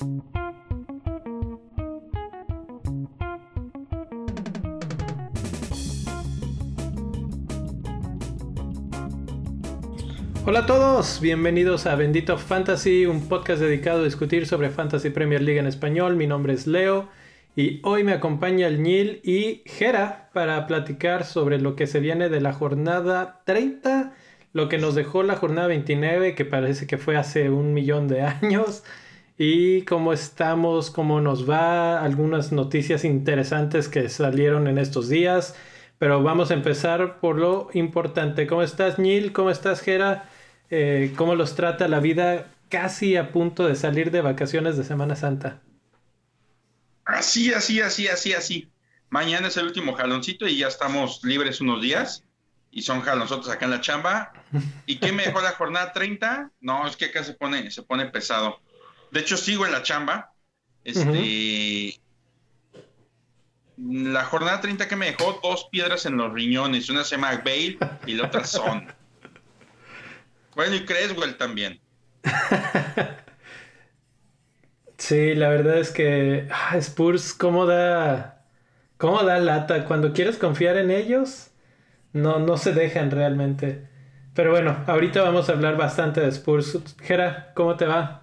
Hola a todos, bienvenidos a Bendito Fantasy, un podcast dedicado a discutir sobre Fantasy Premier League en español. Mi nombre es Leo y hoy me acompaña el Nil y Jera para platicar sobre lo que se viene de la jornada 30, lo que nos dejó la jornada 29, que parece que fue hace un millón de años, y cómo estamos, cómo nos va, algunas noticias interesantes que salieron en estos días. Pero vamos a empezar por lo importante. ¿Cómo estás, Nil? ¿Cómo estás, Jera? Eh, cómo los trata la vida casi a punto de salir de vacaciones de Semana Santa. Así, así, así, así, así. Mañana es el último jaloncito y ya estamos libres unos días. Y son nosotros acá en la chamba. ¿Y qué me dejó la jornada 30? No, es que acá se pone, se pone pesado. De hecho, sigo en la chamba. Este. La jornada 30 que me dejó dos piedras en los riñones. Una se llama Bale y la otra Son. Bueno, y Creswell también. sí, la verdad es que ah, Spurs, ¿cómo da, ¿cómo da lata? Cuando quieres confiar en ellos, no, no se dejan realmente. Pero bueno, ahorita vamos a hablar bastante de Spurs. Jera, ¿cómo te va?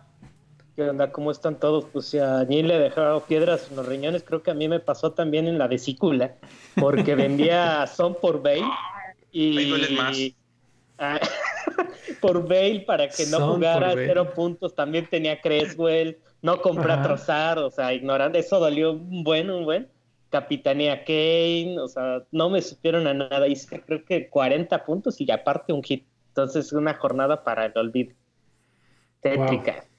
¿Qué onda? ¿Cómo están todos? Pues si a Ñi le dejado piedras en los riñones, creo que a mí me pasó también en la vesícula, porque vendía Son por Bay y... más. Ah, por Bale para que no jugara cero puntos. También tenía Creswell, no compré a Trozar, o sea, ignorando eso dolió un buen, un buen. Capitanía Kane, o sea, no me supieron a nada. Hice creo que 40 puntos y aparte un hit. Entonces, una jornada para el olvido. Tétrica. Wow.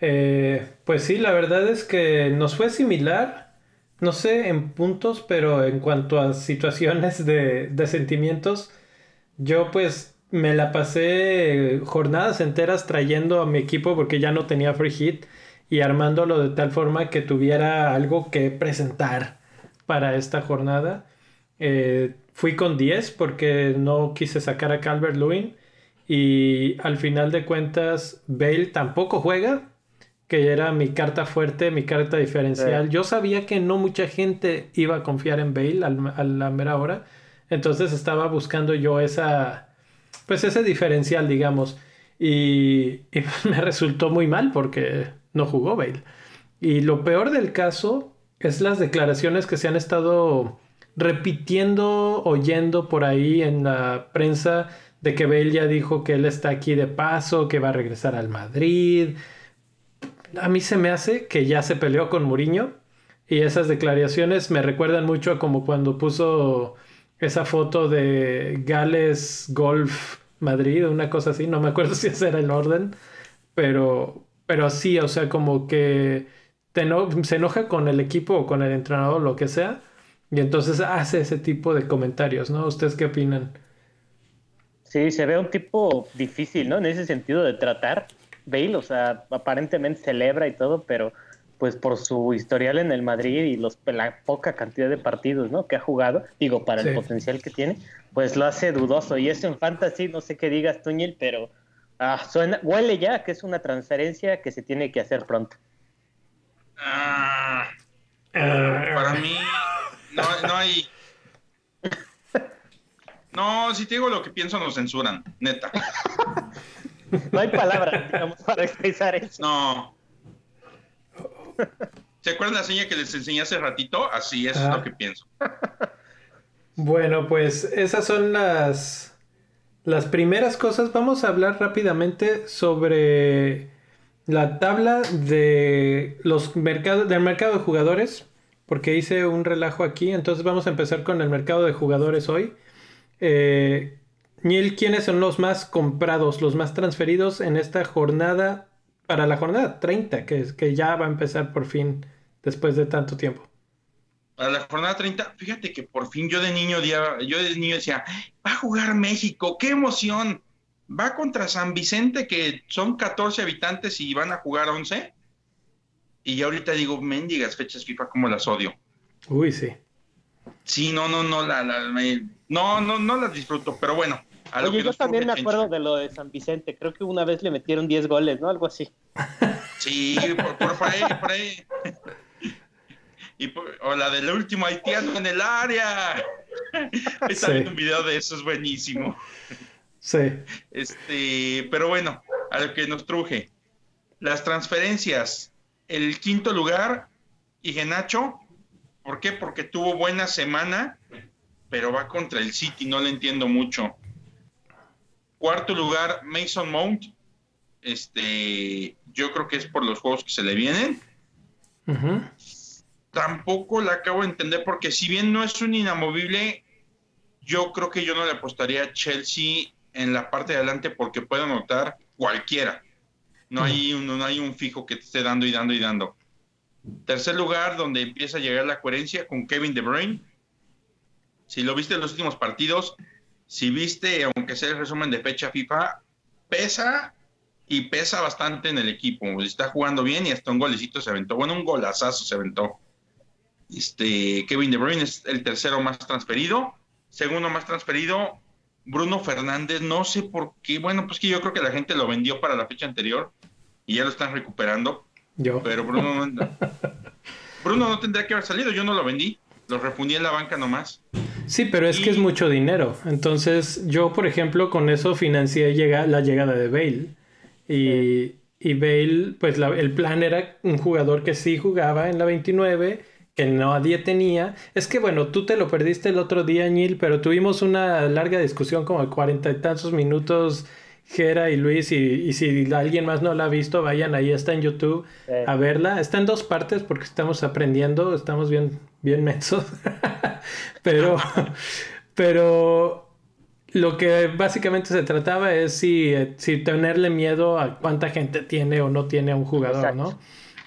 Eh, pues sí, la verdad es que nos fue similar. No sé en puntos, pero en cuanto a situaciones de, de sentimientos, yo pues me la pasé jornadas enteras trayendo a mi equipo porque ya no tenía free hit y armándolo de tal forma que tuviera algo que presentar para esta jornada. Eh, fui con 10 porque no quise sacar a Calvert Lewin y al final de cuentas Bale tampoco juega, que era mi carta fuerte, mi carta diferencial. Yo sabía que no mucha gente iba a confiar en Bale a la mera hora, entonces estaba buscando yo esa pues ese diferencial, digamos. Y, me resultó muy mal porque no jugó Bale. Y lo peor del caso es las declaraciones que se han estado repitiendo, oyendo por ahí en la prensa de que Bale ya dijo que él está aquí de paso, que va a regresar al Madrid. A mí se me hace que ya se peleó con Mourinho y esas declaraciones me recuerdan mucho a como cuando puso esa foto de Gales Golf Madrid, una cosa así, no me acuerdo si ese era el orden, pero, pero sí, o sea, como que se enoja con el equipo o con el entrenador, lo que sea, y entonces hace ese tipo de comentarios, ¿no? ¿Ustedes qué opinan? Sí, se ve un tipo difícil, ¿no? En ese sentido de tratar. Bale, o sea, aparentemente celebra y todo, pero pues por su historial en el Madrid y los, la poca cantidad de partidos ¿no? que ha jugado, digo, para el potencial que tiene, pues lo hace dudoso. Y eso en fantasy, no sé qué digas, Tuñel, pero ah, suena, huele ya que es una transferencia que se tiene que hacer pronto. Ah, para mí, no, no hay... No, si te digo lo que pienso, nos censuran, neta. no hay palabras, digamos, para expresar eso. No, ¿Se acuerdan la seña que les enseñé hace ratito? Así es lo que pienso. Bueno, pues esas son las, las primeras cosas. Vamos a hablar rápidamente sobre la tabla de los mercados del mercado de jugadores. Porque hice un relajo aquí. Entonces vamos a empezar con el mercado de jugadores hoy. Eh, ¿quiénes son los más comprados, los más transferidos en esta jornada para la jornada 30, que, que ya va a empezar por fin después de tanto tiempo. Para la jornada 30, fíjate que por fin yo de niño, yo de niño decía, va a jugar México, qué emoción. Va contra San Vicente, que son 14 habitantes y van a jugar 11. Y yo ahorita digo, mendigas fechas FIFA, como las odio. Uy, sí. Sí, no, no, no, la, no, no, no las disfruto, pero bueno, Oye, yo también me acuerdo de lo de San Vicente. Creo que una vez le metieron 10 goles, ¿no? Algo así. Sí, por, ahí, por ahí. Y o la del último haitiano en el área. Está sí. un video de eso, es buenísimo. Sí. Este, pero bueno, a lo que nos truje. Las transferencias. El quinto lugar, Igenacho. ¿Por qué? Porque tuvo buena semana, pero va contra el City, no le entiendo mucho. Cuarto lugar, Mason Mount. Este, yo creo que es por los juegos que se le vienen. Tampoco la acabo de entender porque si bien no es un inamovible, yo creo que yo no le apostaría a Chelsea en la parte de adelante porque puede anotar cualquiera. No, hay un, no hay un fijo que te esté dando y dando y dando. Tercer lugar, donde empieza a llegar la coherencia con Kevin De Bruyne. Si lo viste en los últimos partidos, si viste, aunque sea el resumen de fecha FIFA, pesa y pesa bastante en el equipo. Está jugando bien y hasta un golecito se aventó. Bueno, un golazazo se aventó. Este, Kevin De Bruyne es el tercero más transferido. Segundo más transferido, Bruno Fernández. No sé por qué. Bueno, pues que yo creo que la gente lo vendió para la fecha anterior y ya lo están recuperando. Yo. Pero Bruno no, Bruno no tendría que haber salido. Yo no lo vendí. Lo refundí en la banca nomás. Sí, pero es que es mucho dinero. Entonces, yo, por ejemplo, con eso financié llega, la llegada de Bale. Y, y Bale, pues el plan era un jugador que sí jugaba en la 29, que nadie tenía. Es que, bueno, tú te lo perdiste el otro día, Neil, pero tuvimos una larga discusión como de cuarenta y tantos minutos. Gera y Luis, y, si alguien más no la ha visto, vayan, ahí está en YouTube a verla. Está en dos partes porque estamos aprendiendo, estamos bien, bien mensos. pero, pero lo que básicamente se trataba es si, si tenerle miedo a cuánta gente tiene o no tiene a un jugador, ¿no?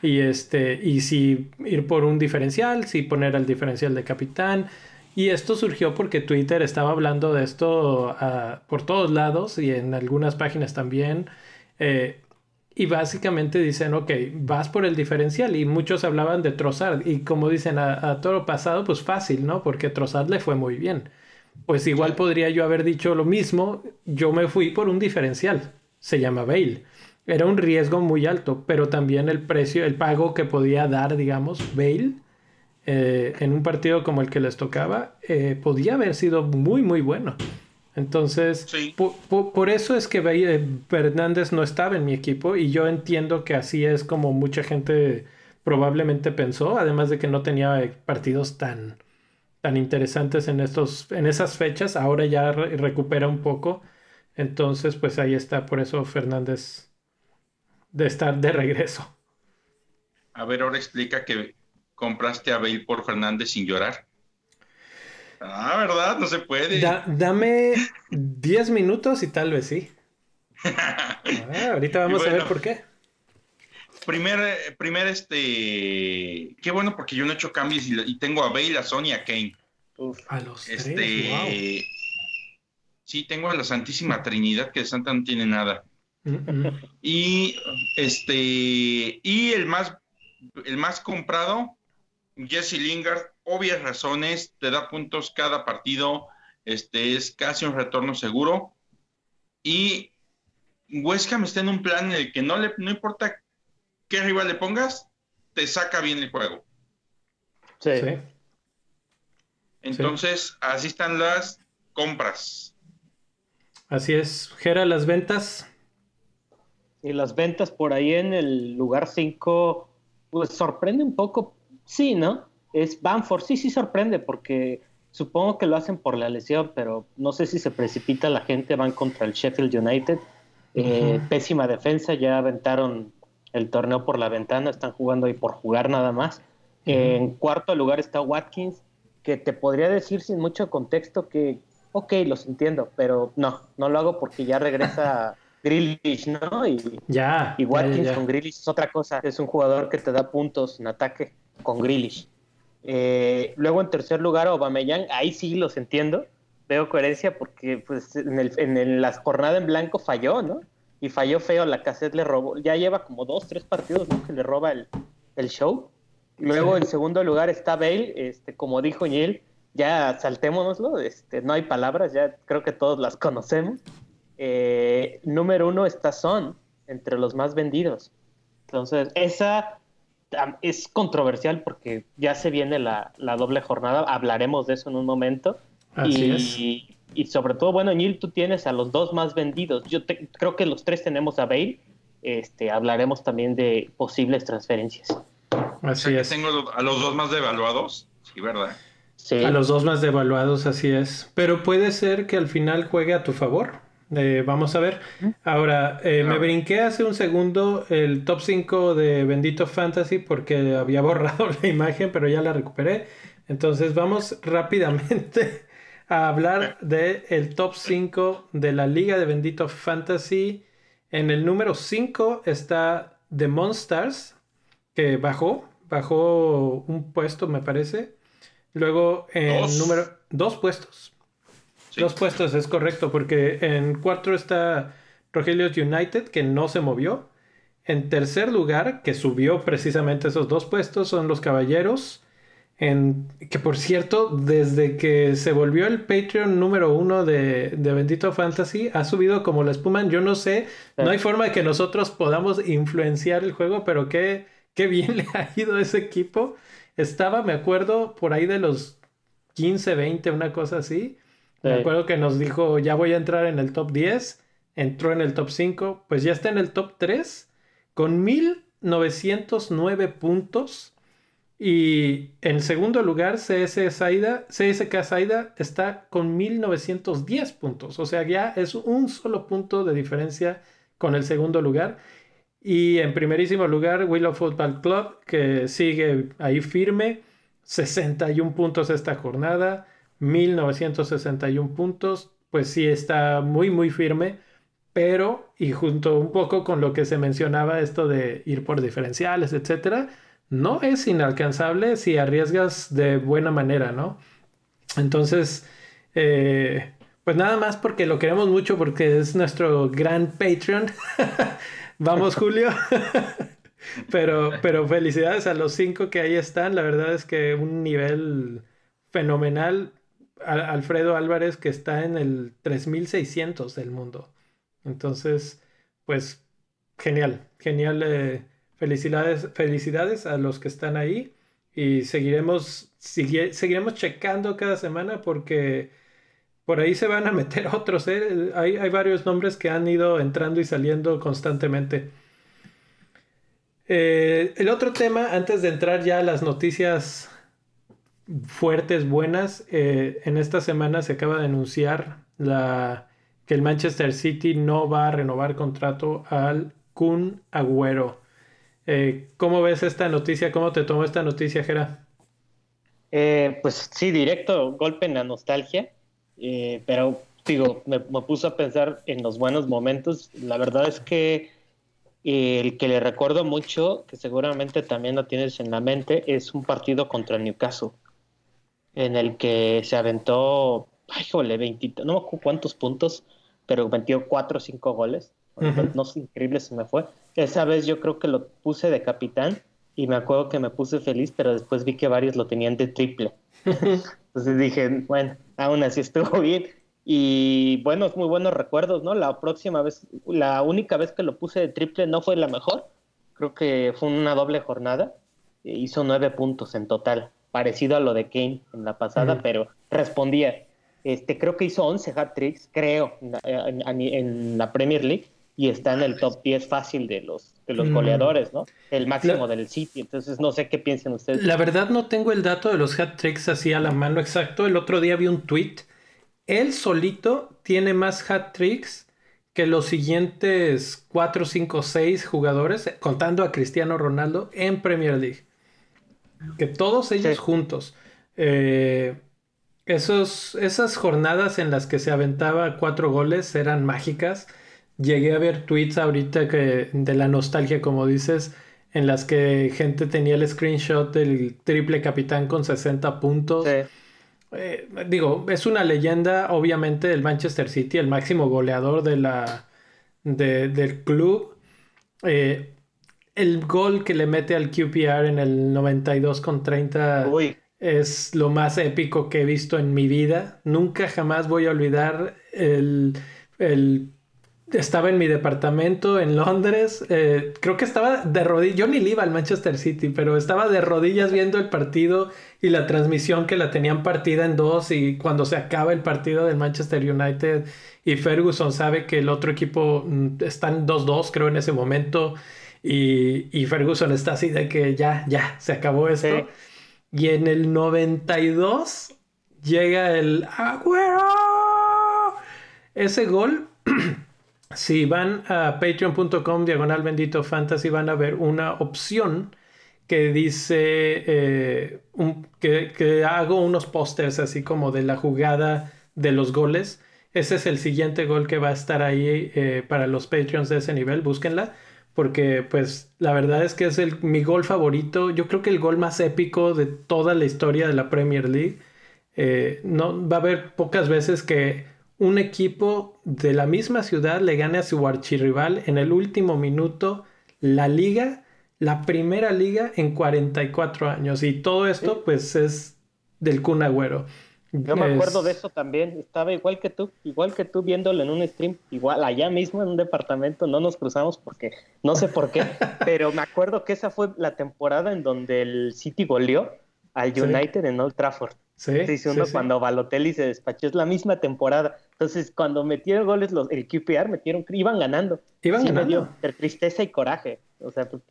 Y este, y si ir por un diferencial, si poner el diferencial de capitán. Y esto surgió porque Twitter estaba hablando de esto ah, por todos lados y en algunas páginas también. Eh, y básicamente dicen, ok, vas por el diferencial. Y muchos hablaban de Trozard. Y como dicen, a, todo pasado, pues fácil, ¿no? Porque Trozard le fue muy bien. Pues igual podría yo haber dicho lo mismo. Yo me fui por un diferencial. Se llama Bale. Era un riesgo muy alto, pero también el precio, el pago que podía dar, digamos, Bale eh, en un partido como el que les tocaba, eh, podía haber sido muy, muy bueno. Entonces, por, eso es que Fernández no estaba en mi equipo y yo entiendo que así es como mucha gente probablemente pensó, además de que no tenía partidos tan, tan interesantes en, estos, en esas fechas, ahora ya recupera un poco. Entonces, pues ahí está, por eso Fernández de estar de regreso. A ver, ahora explica que compraste a Bale por Fernández sin llorar. Ah, ¿verdad? No se puede. dame 10 minutos y tal vez sí. Ah, ahorita vamos a ver por qué. Primer, primer, este. Qué bueno porque yo no he hecho cambios y, tengo a Bale, a Sony, a Kane. a los este, tres, Sí, tengo a la Santísima Trinidad que de Santa no tiene nada. Y este. Y el más, el más comprado, Jesse Lingard, obvias razones, te da puntos cada partido, este es casi un retorno seguro. Y West Ham está en un plan en el que no, le, no importa qué rival le pongas, te saca bien el juego. Sí. Entonces, así están las compras. Así es. Gera, las ventas. Y las ventas por ahí en el lugar 5, pues sorprende un poco. Sí, ¿no? es Banford. Sí, sí sorprende porque supongo que lo hacen por la lesión, pero no sé si se precipita la gente, van contra el Sheffield United. Eh, pésima defensa, ya aventaron el torneo por la ventana, están jugando ahí por jugar nada más. En cuarto lugar está Watkins, que te podría decir sin mucho contexto que, ok, los entiendo, pero no, no lo hago porque ya regresa Grealish, ¿no? Y, ya, y Watkins con Grealish es otra cosa, es un jugador que te da puntos en ataque con Grealish. Eh, luego en tercer lugar, Aubameyang, ahí sí los entiendo, veo coherencia porque pues en, el, en la jornada en blanco falló, ¿no? Y falló feo, la cassette le robó, ya lleva como dos, tres partidos que le roba el, show. Luego en segundo lugar está Bale, este, como dijo Niel, ya saltémonoslo, este, no hay palabras, ya creo que todos las conocemos. Eh, número uno está Son, entre los más vendidos. Entonces, esa es controversial porque ya se viene la, doble jornada, hablaremos de eso en un momento. y, y sobre todo, bueno, Neil, tú tienes a los dos más vendidos. Yo creo que los tres tenemos a Bale. Este, hablaremos también de posibles transferencias. Así es. Tengo a los dos más devaluados, sí, ¿verdad? Sí. A los dos más devaluados, así es. Pero puede ser que al final juegue a tu favor. Eh, vamos a ver. Ahora, eh, me brinqué hace un segundo el top 5 de Bendito Fantasy porque había borrado la imagen, pero ya la recuperé. Entonces vamos rápidamente a hablar del el top 5 de la Liga de Bendito Fantasy. En el número 5 está The Monsters, que bajó, bajó un puesto, me parece. Luego en dos. número dos puestos. Dos puestos, es correcto, porque en cuatro está Rogelio United, que no se movió. En tercer lugar, que subió precisamente esos dos puestos, son los Caballeros. En, que por cierto, desde que se volvió el Patreon número uno de, de, Bendito Fantasy, ha subido como la espuma. Yo no sé, no hay forma de que nosotros podamos influenciar el juego, pero qué, qué bien le ha ido ese equipo. Estaba, me acuerdo, por ahí de los 15, 20, una cosa así. Me acuerdo que nos dijo, ya voy a entrar en el top 10. Entró en el top 5. Pues ya está en el top 3 con 1909 puntos. Y en segundo lugar, CS Saida, CSK Saida está con 1910 puntos. O sea, ya es un solo punto de diferencia con el segundo lugar. Y en primerísimo lugar, Willow Football Club, que sigue ahí firme, 61 puntos esta jornada, 1961 puntos, pues sí está muy, muy firme, pero, y junto un poco con lo que se mencionaba, esto de ir por diferenciales, etcétera, no es inalcanzable si arriesgas de buena manera, ¿no? Entonces, eh, pues nada más porque lo queremos mucho, porque es nuestro gran Patreon. Vamos, Julio. pero, pero felicidades a los cinco que ahí están. La verdad es que un nivel fenomenal. Alfredo Álvarez que está en el 3600 del mundo. Entonces, pues genial, genial. Eh, felicidades, felicidades a los que están ahí y seguiremos, seguiremos checando cada semana porque por ahí se van a meter otros. ¿eh? Hay, hay, varios nombres que han ido entrando y saliendo constantemente. Eh, el otro tema, antes de entrar ya a las noticias fuertes, buenas, eh, en esta semana se acaba de anunciar la, que el Manchester City no va a renovar contrato al Kun Agüero. ¿Cómo ves esta noticia? ¿Cómo te tomó esta noticia, Jera? pues sí, directo, golpe en la nostalgia eh, pero digo, me, puso a pensar en los buenos momentos. La verdad es que eh, el que le recuerdo mucho, que seguramente también lo tienes en la mente, es un partido contra Newcastle, en el que se aventó, ay, jole, 20, no me acuerdo cuántos puntos, pero metió 4 o 5 goles. No sé, increíble se me fue. Esa vez yo creo que lo puse de capitán y me acuerdo que me puse feliz, pero después vi que varios lo tenían de triple. Entonces dije, bueno, aún así estuvo bien. Y buenos, muy buenos recuerdos, ¿no? La próxima vez, la única vez que lo puse de triple no fue la mejor. Creo que fue una doble jornada. E hizo nueve puntos en total, parecido a lo de Kane en la pasada, pero respondía. Este, creo que hizo 11 hat tricks, creo, en la Premier League y está en el top 10 fácil de los, de los mm. goleadores, ¿no? El máximo del City. Entonces, no sé qué piensan ustedes. La verdad, no tengo el dato de los hat tricks así a la mano exacto. El otro día vi un tweet. Él solito tiene más hat tricks que los siguientes 4, 5, 6 jugadores, contando a Cristiano Ronaldo, en Premier League. Que todos ellos juntos. Eh, esos, esas jornadas en las que se aventaba cuatro goles eran mágicas llegué a ver tweets ahorita que de la nostalgia, como dices, en las que gente tenía el screenshot del triple capitán con 60 puntos. Eh, digo, es una leyenda, obviamente, del Manchester City, el máximo goleador de la, del club. Eh, el gol que le mete al QPR en el 92 con 30 es lo más épico que he visto en mi vida. Nunca jamás voy a olvidar el, el estaba en mi departamento en Londres. Eh, creo que estaba de rodillas. Yo ni le iba al Manchester City, pero estaba de rodillas viendo el partido y la transmisión que la tenían partida en dos. Y cuando se acaba el partido del Manchester United y Ferguson sabe que el otro equipo mm, está en 2-2, creo, en ese momento. Y, Ferguson está así de que ya, ya, se acabó esto. Y en el 92 llega el Agüero. Ese gol si van a patreon.com diagonal bendito fantasy van a ver una opción que dice eh, que, hago unos pósters así como de la jugada de los goles. Ese es el siguiente gol que va a estar ahí eh, para los Patreons de ese nivel. Búsquenla. Porque pues la verdad es que es el, mi gol favorito. Yo creo que el gol más épico de toda la historia de la Premier League. Eh, no va a haber pocas veces que un equipo de la misma ciudad le gane a su archirrival en el último minuto la liga, la primera liga en 44 años. Y todo esto, pues, es del Kun Agüero. Yo me acuerdo de eso también. Estaba igual que tú, igual que tú viéndolo en un stream, igual allá mismo en un departamento. No nos cruzamos porque no sé por qué, pero me acuerdo que esa fue la temporada en donde el City goleó al United en Old Trafford. Sí, sí, uno cuando Balotelli se despachó, es la misma temporada. Entonces, cuando metieron goles los, el QPR, metieron, iban ganando. Iban ganando. Me dio tristeza y coraje. O sea, pues,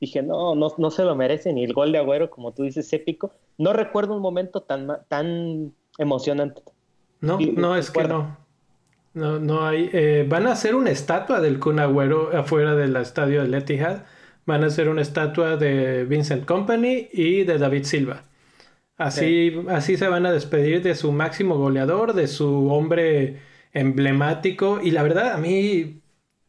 dije, no, no, no se lo merecen. Y el gol de Agüero, como tú dices, épico. No recuerdo un momento tan, tan emocionante. No, no, es que no. No, no hay. Eh, van a hacer una estatua del Kun Agüero afuera del estadio de Etihad. Van a hacer una estatua de Vincent Company y de David Silva. Así, así se van a despedir de su máximo goleador, de su hombre emblemático. Y la verdad, a mí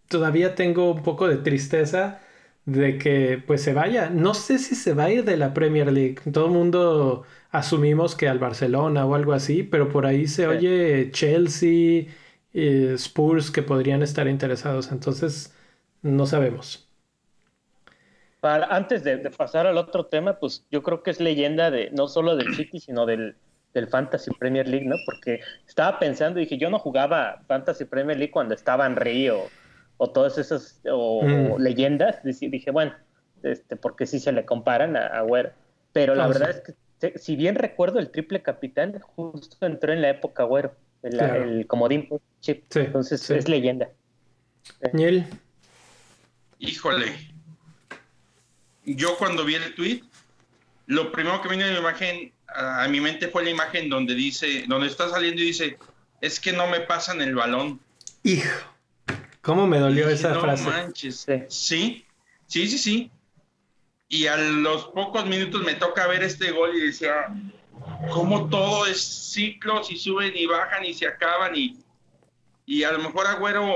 todavía tengo un poco de tristeza de que pues se vaya. No sé si se va a ir de la Premier League. Todo el mundo asumimos que al Barcelona o algo así, pero por ahí se oye Chelsea, eh, Spurs que podrían estar interesados. Entonces, no sabemos antes de, pasar al otro tema, pues yo creo que es leyenda de no solo del City, sino del, del Fantasy Premier League, ¿no? Porque estaba pensando y dije, yo no jugaba Fantasy Premier League cuando estaba en Río o todas esas o, mm. leyendas. Dije, bueno, este, porque sí se le comparan a, a Pero la verdad es que, si bien recuerdo, el triple capitán justo entró en la época Güero, el, comodín chip. Entonces es leyenda. Daniel. Híjole, yo cuando vi el tweet, lo primero que vino a mi imagen, a, mi mente fue la imagen donde dice, donde está saliendo y dice, es que no me pasan el balón. Hijo, ¿cómo me dolió esa no frase? Manches. Sí, sí, sí, sí. Y a los pocos minutos me toca ver este gol y decía, cómo todo es ciclos y suben y bajan y se acaban y, y a lo mejor Agüero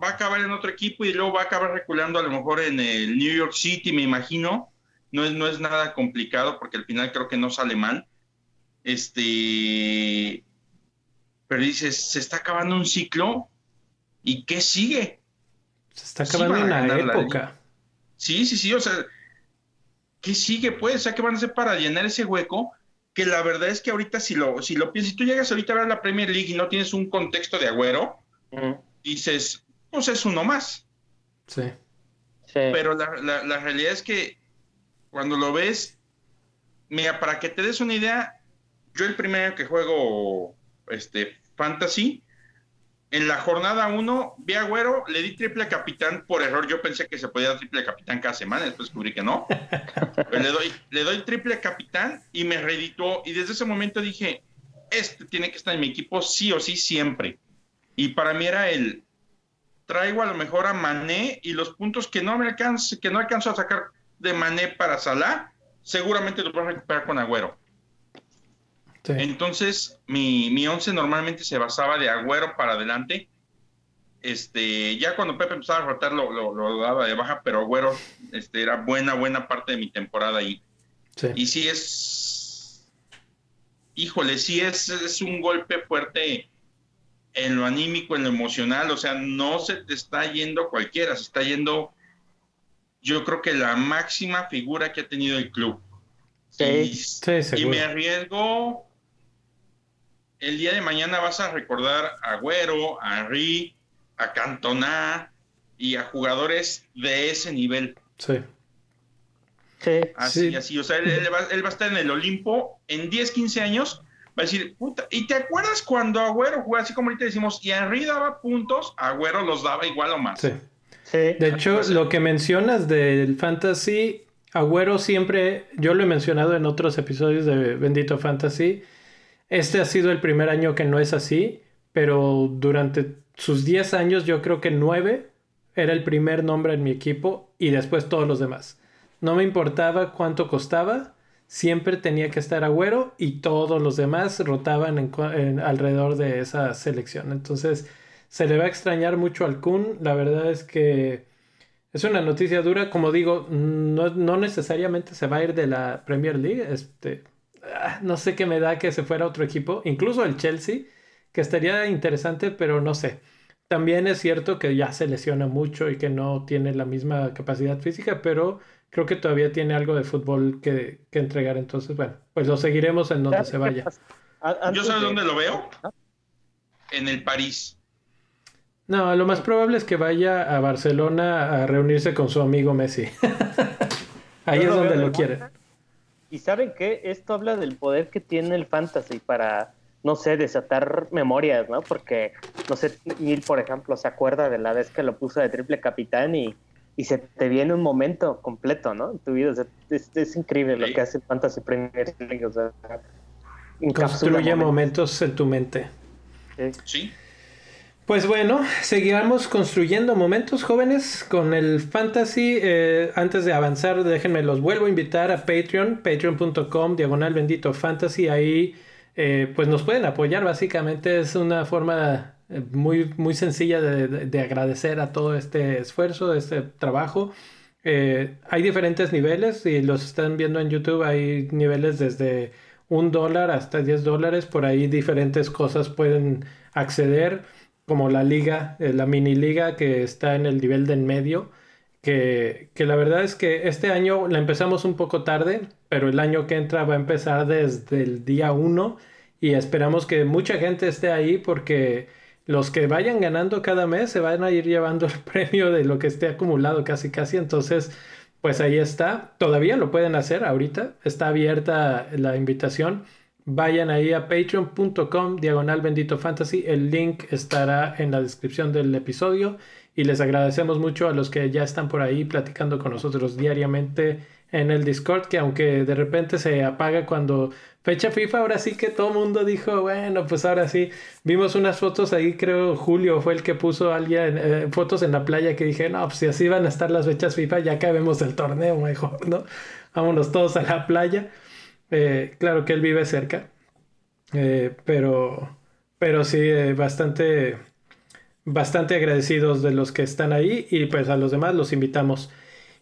va a acabar en otro equipo y luego va a acabar reculando a lo mejor en el New York City, me imagino. No es, no es nada complicado porque al final creo que no sale mal. Este, pero dices, se está acabando un ciclo y ¿qué sigue? Se está acabando una época. sí, sí, sí, o sea, ¿qué sigue pues? O sea, ¿qué van a hacer para llenar ese hueco? Que la verdad es que ahorita si lo, si lo piensas, si tú llegas ahorita a ver la Premier League y no tienes un contexto de agüero, dices, pues es uno más. Sí. Pero la, realidad es que cuando lo ves, mira, para que te des una idea, yo el primer año que juego este, Fantasy, en la jornada 1 vi a Güero, le di triple capitán por error. Yo pensé que se podía dar triple capitán cada semana, después descubrí que no. le, doy, le doy triple capitán y me reeditó. Y desde ese momento dije, este tiene que estar en mi equipo sí o sí siempre. Y para mí era el, traigo a lo mejor a Mané y los puntos que no me alcanzo, que no alcanzo a sacar de Mané para Salah, seguramente los voy a recuperar con Agüero. Entonces, mi, mi once normalmente se basaba de Agüero para adelante. Este, ya cuando Pepe empezaba a rotar lo, lo, daba de baja, pero Agüero este, era buena, buena parte de mi temporada ahí. Y sí es, híjole, sí es, es un golpe fuerte en lo anímico, en lo emocional, o sea, no se te está yendo cualquiera, se está yendo, yo creo que la máxima figura que ha tenido el club. Sí, sí y me arriesgo, el día de mañana vas a recordar a Güero, a Henry, a Cantona y a jugadores de ese nivel. Sí. Sí. Así, así. O sea, él, va, a estar en el Olimpo en 10, 15 años. Va a decir, puta, ¿y te acuerdas cuando Agüero jugaba así como ahorita decimos, y Henry daba puntos, Agüero los daba igual o más? Sí. De hecho, lo que mencionas del fantasy, Agüero siempre, yo lo he mencionado en otros episodios de Bendito Fantasy, este ha sido el primer año que no es así, pero durante sus 10 años yo creo que 9 era el primer nombre en mi equipo y después todos los demás. No me importaba cuánto costaba, siempre tenía que estar Agüero y todos los demás rotaban en, alrededor de esa selección. Entonces se le va a extrañar mucho al Kun. La verdad es que es una noticia dura. Como digo, no, no necesariamente se va a ir de la Premier League. Este, no sé qué me da que se fuera a otro equipo, incluso el Chelsea, que estaría interesante, pero no sé. También es cierto que ya se lesiona mucho y que no tiene la misma capacidad física, pero creo que todavía tiene algo de fútbol que, entregar. Entonces, bueno, pues lo seguiremos en donde se vaya. Yo sé dónde lo veo. En el París. No, lo más probable es que vaya a Barcelona a reunirse con su amigo Messi. Ahí es donde lo quiere. Y saben qué, esto habla del poder que tiene el fantasy para, no sé, desatar memorias, ¿no? Porque, no sé, Neil, por ejemplo, se acuerda de la vez que lo puso de triple capitán y y se te viene un momento completo, ¿no? En tu vida. es, increíble lo que hace Fantasy Premier League. O sea, Construye momentos. en tu mente. Sí. Pues bueno, seguiremos construyendo momentos jóvenes con el fantasy. Eh, antes de avanzar, déjenme los vuelvo a invitar a Patreon, patreon.com, diagonal bendito fantasy. Ahí eh, pues nos pueden apoyar. Básicamente es una forma muy, muy sencilla de, agradecer a todo este esfuerzo, este trabajo. Eh, hay diferentes niveles, y los están viendo en YouTube, hay niveles desde un dólar hasta 10 dólares, por ahí diferentes cosas pueden acceder, como la liga, eh, la mini liga que está en el nivel de en medio, que, que la verdad es que este año la empezamos un poco tarde, pero el año que entra va a empezar desde el día 1 y esperamos que mucha gente esté ahí porque los que vayan ganando cada mes se van a ir llevando el premio de lo que esté acumulado casi casi. Entonces, pues ahí está. Todavía lo pueden hacer ahorita. Está abierta la invitación. Vayan ahí a patreon.com diagonal bendito fantasy. El link estará en la descripción del episodio. Y les agradecemos mucho a los que ya están por ahí platicando con nosotros diariamente en el Discord, que aunque de repente se apaga cuando fecha FIFA, ahora sí que todo mundo dijo, bueno, pues ahora sí, vimos unas fotos ahí, creo Julio fue el que puso alguien, eh, fotos en la playa que dije, no, pues si así van a estar las fechas FIFA, ya acabemos el torneo mejor, ¿no? Vámonos todos a la playa. Eh, claro que él vive cerca, eh, pero, pero sí, bastante, bastante agradecidos de los que están ahí y pues a los demás los invitamos.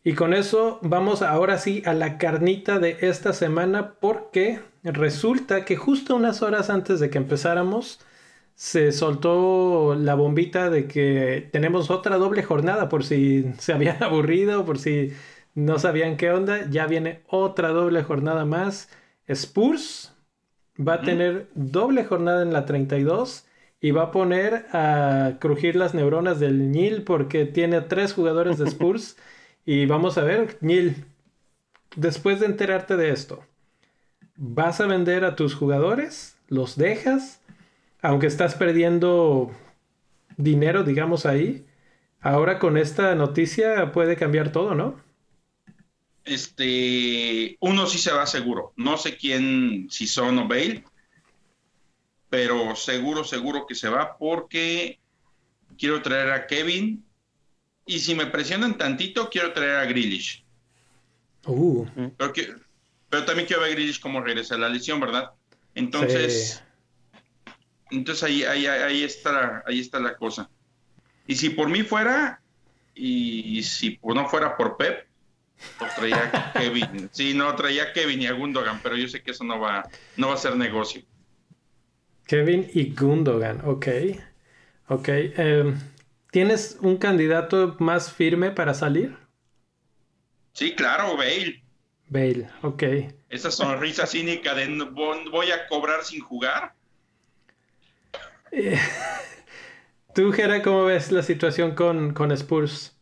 Y con eso vamos ahora sí a la carnita de esta semana porque resulta que justo unas horas antes de que empezáramos se soltó la bombita de que tenemos otra doble jornada por si se habían aburrido, por si no sabían qué onda, ya viene otra doble jornada más. Spurs va a tener doble jornada en la 32 y va a poner a crujir las neuronas del Nil porque tiene tres jugadores de Spurs. Y vamos a ver, Neil, después de enterarte de esto, ¿vas a vender a tus jugadores? ¿Los dejas? Aunque estás perdiendo dinero, digamos ahí. Ahora con esta noticia puede cambiar todo, ¿no? Este, uno sí se va seguro. No sé quién, si son o Bale, pero seguro, seguro que se va porque quiero traer a Kevin y si me presionan tantito, quiero traer a Grealish. Uh. Pero, también quiero ver a Grealish cómo regresa a la lesión, ¿verdad? Entonces, entonces ahí, ahí, ahí, está ahí está la cosa. Y si por mí fuera, y si no fuera por Pep, traía Kevin. Sí, no, traía Kevin y a Gundogan, pero yo sé que eso no va, no va a ser negocio. Kevin y Gundogan, ok. Ok. Em, ¿Tienes un candidato más firme para salir? Sí, claro, Bale. Bale, ok. Esa sonrisa cínica de voy a cobrar sin jugar. Eh, Tú, Jera, ¿cómo ves la situación con, con Spurs?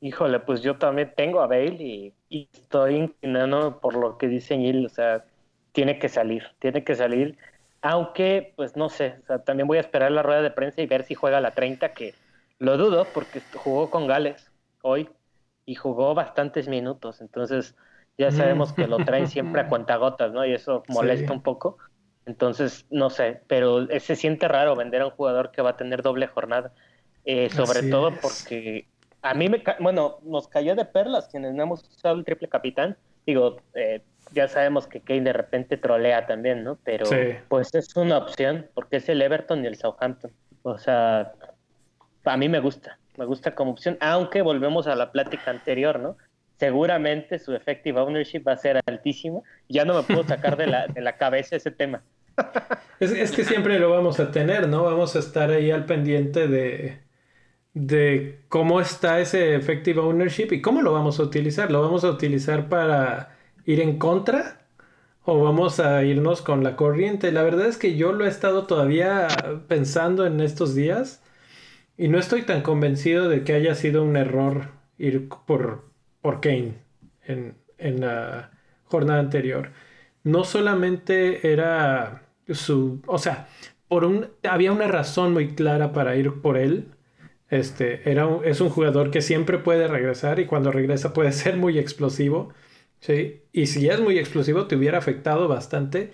Híjole, pues yo también tengo a Bale y, estoy inclinando por lo que dice Neil, o sea, tiene que salir, tiene que salir, aunque, pues no sé, o sea, también voy a esperar la rueda de prensa y ver si juega la 30, que lo dudo porque jugó con Gales hoy y jugó bastantes minutos, entonces ya sabemos que lo traen siempre a cuentagotas, ¿no? Y eso molesta un poco. Entonces, no sé, pero se siente raro vender a un jugador que va a tener doble jornada. Eh, sobre todo porque a mí me, bueno, nos cayó de perlas quienes no hemos usado el triple capitán. Digo, eh, ya sabemos que Kane de repente trolea también, ¿no? Pero pues es una opción porque es el Everton y el Southampton. O sea, a mí me gusta, me gusta como opción, aunque volvemos a la plática anterior, ¿no? Seguramente su effective ownership va a ser altísimo. Ya no me puedo sacar de la, de la cabeza ese tema. Es, es que siempre lo vamos a tener, ¿no? Vamos a estar ahí al pendiente de, de cómo está ese effective ownership y cómo lo vamos a utilizar. ¿Lo vamos a utilizar para ir en contra o vamos a irnos con la corriente? La verdad es que yo lo he estado todavía pensando en estos días y no estoy tan convencido de que haya sido un error ir por, por Kane en, en la jornada anterior. No solamente era su, o sea, por un, había una razón muy clara para ir por él este, era es un jugador que siempre puede regresar y cuando regresa puede ser muy explosivo. ¿sí? Y si es muy explosivo, te hubiera afectado bastante.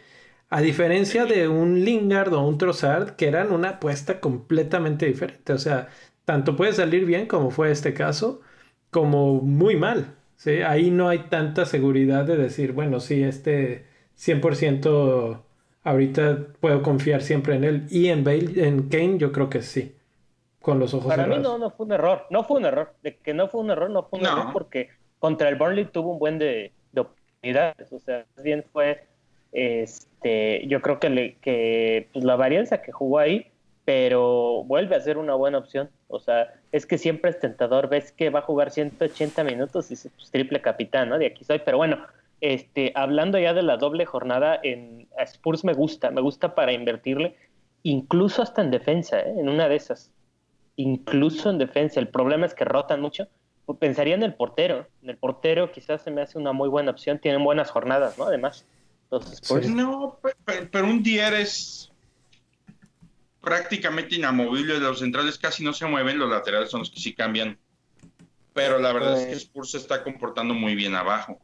A diferencia de un Lingard o un Trossard, que eran una apuesta completamente diferente. O sea, tanto puede salir bien, como fue este caso, como muy mal. ¿sí? Ahí no hay tanta seguridad de decir, bueno, sí, este 100% ahorita puedo confiar siempre en él. Y en Bale, en Kane, yo creo que sí con los ojos Para mí no, no fue un error. No fue un error. De que no fue un error, no fue un error porque contra el Burnley tuvo un buen de, oportunidades. O sea, más bien fue, este, yo creo que, le, que pues, la varianza que jugó ahí, pero vuelve a ser una buena opción. O sea, es que siempre es tentador. Ves que va a jugar 180 minutos y es pues, triple capitán, ¿no? De aquí soy. Pero bueno, este, hablando ya de la doble jornada, en Spurs me gusta, me gusta para invertirle, incluso hasta en defensa, ¿eh? en una de esas incluso en defensa. El problema es que rotan mucho. Pensaría en el portero. En el portero quizás se me hace una muy buena opción. Tienen buenas jornadas, ¿no? Además. Entonces, No, pero, un día es prácticamente inamovible. Los centrales casi no se mueven, los laterales son los que sí cambian. Pero la verdad es que Spurs se está comportando muy bien abajo.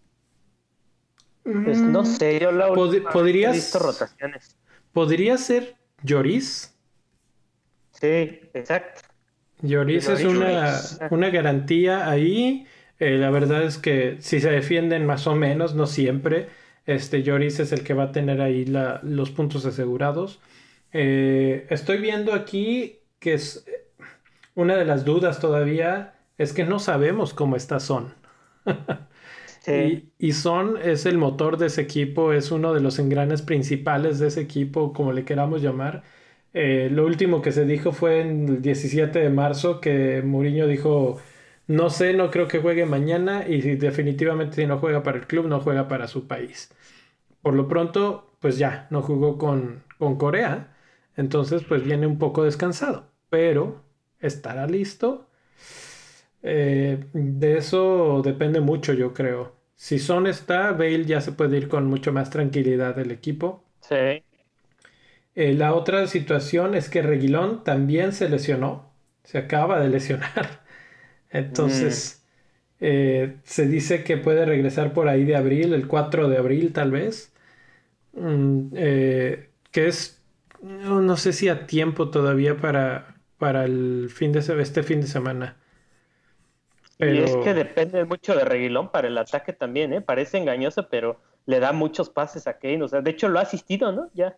Pues no sé, yo la ¿Podrías, visto rotaciones. ¿Podría ser Lloris? Sí, exacto. Lloris es una, garantía ahí. Eh, la verdad es que si se defienden más o menos, no siempre, este Lloris es el que va a tener ahí los puntos asegurados. Eh, estoy viendo aquí que es una de las dudas todavía es que no sabemos cómo está Son. y, Son es el motor de ese equipo, es uno de los engranes principales de ese equipo, como le queramos llamar. Eh, lo último que se dijo fue en el 17 de marzo que Mourinho dijo, no sé, no creo que juegue mañana y definitivamente si no juega para el club, no juega para su país. Por lo pronto, pues ya, no jugó con, con Corea, entonces pues viene un poco descansado, pero estará listo. Eh, de eso depende mucho, yo creo. Si Son está, Bale ya se puede ir con mucho más tranquilidad del equipo. Sí. Eh, la otra situación es que Reguilón también se lesionó, se acaba de lesionar. Entonces, mm. eh, se dice que puede regresar por ahí de abril, el 4 de abril tal vez. Mm, eh, que es, no, sé si a tiempo todavía para, para el fin de este fin de semana. Y es que depende mucho de Reguilón para el ataque también, ¿eh? Parece engañoso, pero le da muchos pases a Kane. O sea, de hecho lo ha asistido, ¿no? Ya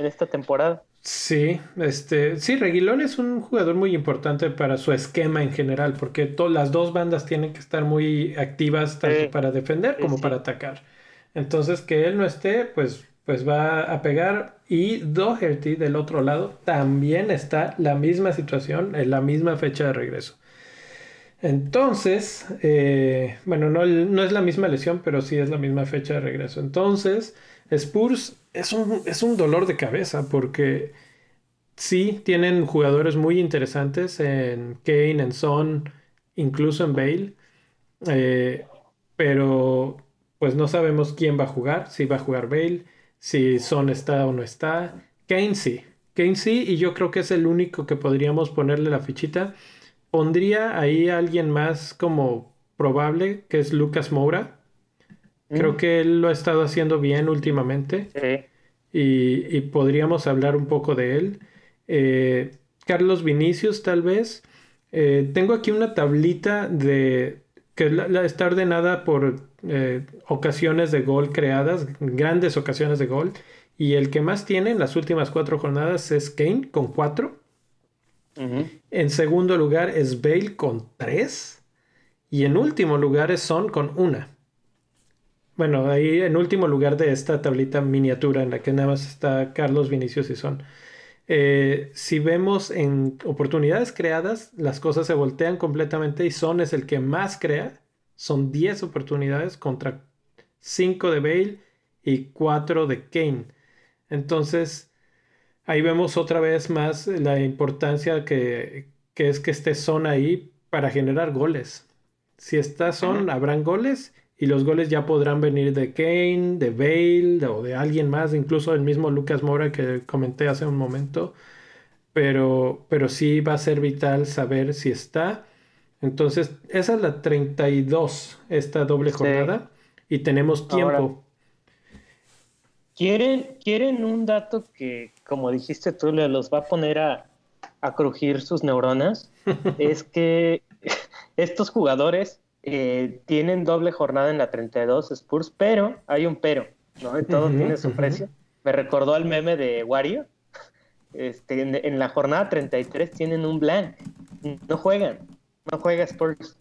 en esta temporada. Sí, este, sí, Reguilón es un jugador muy importante para su esquema en general, porque las dos bandas tienen que estar muy activas tanto para defender como para atacar. Entonces, que él no esté, pues, pues va a pegar. Y Doherty del otro lado también está la misma situación en la misma fecha de regreso. Entonces, eh, bueno, no, no es la misma lesión, pero sí es la misma fecha de regreso. Entonces, Spurs es un, es un dolor de cabeza porque sí, tienen jugadores muy interesantes en Kane, en Son, incluso en Bale. Eh, pero pues no sabemos quién va a jugar, si va a jugar Bale, si Son está o no está. Kane sí, Kane sí, y yo creo que es el único que podríamos ponerle la fichita. Pondría ahí a alguien más como probable, que es Lucas Moura. Creo mm. que él lo ha estado haciendo bien últimamente. Sí. Y, podríamos hablar un poco de él. Eh, Carlos Vinicius, tal vez. Eh, tengo aquí una tablita de que está ordenada por eh, ocasiones de gol creadas, grandes ocasiones de gol. Y el que más tiene en las últimas cuatro jornadas es Kane con cuatro. En segundo lugar es Bale con tres. Y en último lugar es Son con una. Bueno, ahí en último lugar de esta tablita miniatura en la que nada más está Carlos Vinicius y Son. Eh, si vemos en oportunidades creadas, las cosas se voltean completamente y Son es el que más crea. Son 10 oportunidades contra 5 de Bale y 4 de Kane. Entonces, ahí vemos otra vez más la importancia que, es que esté Son ahí para generar goles. Si está Son, habrán goles y los goles ya podrán venir de Kane, de Bale o de alguien más, incluso el mismo Lucas Mora que comenté hace un momento. Pero, pero sí va a ser vital saber si está. Entonces, esa es la 32, esta doble jornada, y tenemos tiempo. ¿Quieren, quieren un dato que, como dijiste tú, los va a poner a, crujir sus neuronas. es que estos jugadores eh, tienen doble jornada en la 32 Spurs, pero hay un pero, ¿no? todo tiene su precio. Me recordó al meme de Wario. Este, en, en, la jornada 33 tienen un blank. No juegan. No juega Spurs.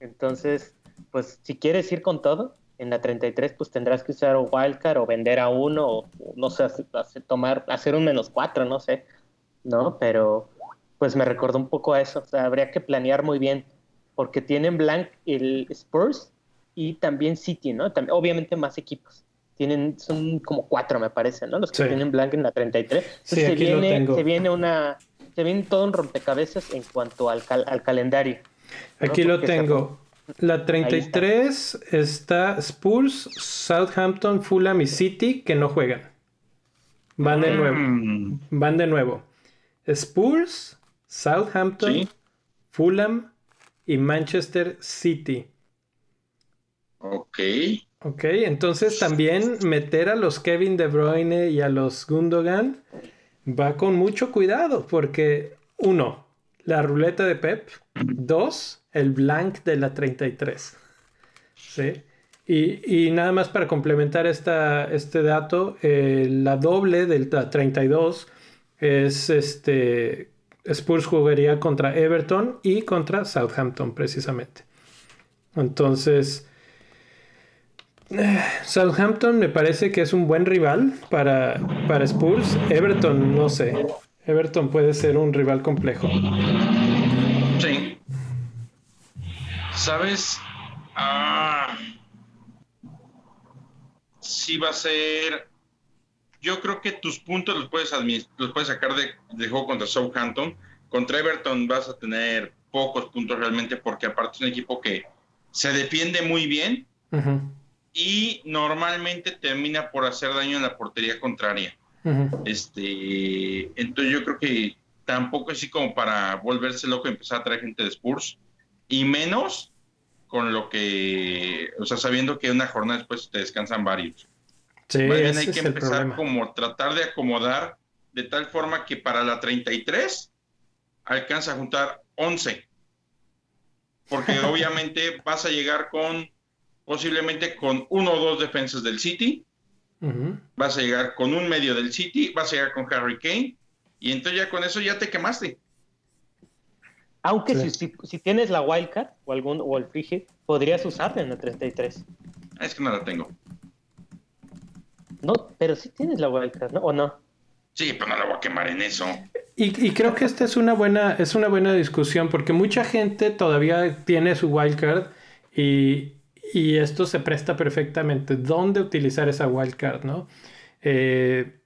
Entonces, pues si quieres ir con todo, en la 33 pues tendrás que usar wildcard o vender a uno o no sé, hacer, tomar, hacer un menos cuatro, no sé, ¿no? Pero pues me recordó un poco a eso, o sea, habría que planear muy bien, porque tienen blank el Spurs y también City, ¿no? También, obviamente más equipos. Tienen, son como cuatro, me parece, ¿no? Los que tienen blank en la 33. sí, se, viene, se viene una, se viene todo un rompecabezas en cuanto al, al calendario. Aquí lo tengo. La 33 está. Spurs, Southampton, Fulham y City que no juegan. Van de nuevo. Mm. Van de nuevo. Spurs, Southampton, Fulham y Manchester City. Ok. Ok, entonces también meter a los Kevin De Bruyne y a los Gundogan va con mucho cuidado porque uno, la ruleta de Pep, dos, el blank de la 33. ¿Sí? Y, nada más para complementar esta, este dato, eh, la doble del 32 es este. Spurs jugaría contra Everton y contra Southampton, precisamente. Entonces. Eh, Southampton me parece que es un buen rival para, para Spurs. Everton, no sé. Everton puede ser un rival complejo. Sí. ¿Sabes? Ah, sí va a ser. Yo creo que tus puntos los puedes, los puedes sacar de, juego contra Southampton. Contra Everton vas a tener pocos puntos realmente porque aparte es un equipo que se defiende muy bien y normalmente termina por hacer daño en la portería contraria. Este, entonces yo creo que tampoco es así como para volverse loco y empezar a traer gente de Spurs y menos con lo que, o sea, sabiendo que una jornada después te descansan varios. Sí, bien hay que empezar como tratar de acomodar de tal forma que para la 33 alcanza a juntar 11. Porque obviamente vas a llegar con posiblemente con uno o dos defensas del City, vas a llegar con un medio del City, vas a llegar con Harry Kane, y entonces ya con eso ya te quemaste. Aunque si, si, tienes la wildcard o algún o el free podrías usarla en la 33. Ah, es que no la tengo. No, pero sí tienes la wildcard, ¿no? ¿O no? Sí, pero no la voy a quemar en eso. Y, y, creo que esta es una buena, es una buena discusión, porque mucha gente todavía tiene su wildcard y, y esto se presta perfectamente. ¿Dónde utilizar esa wildcard, no? Eh,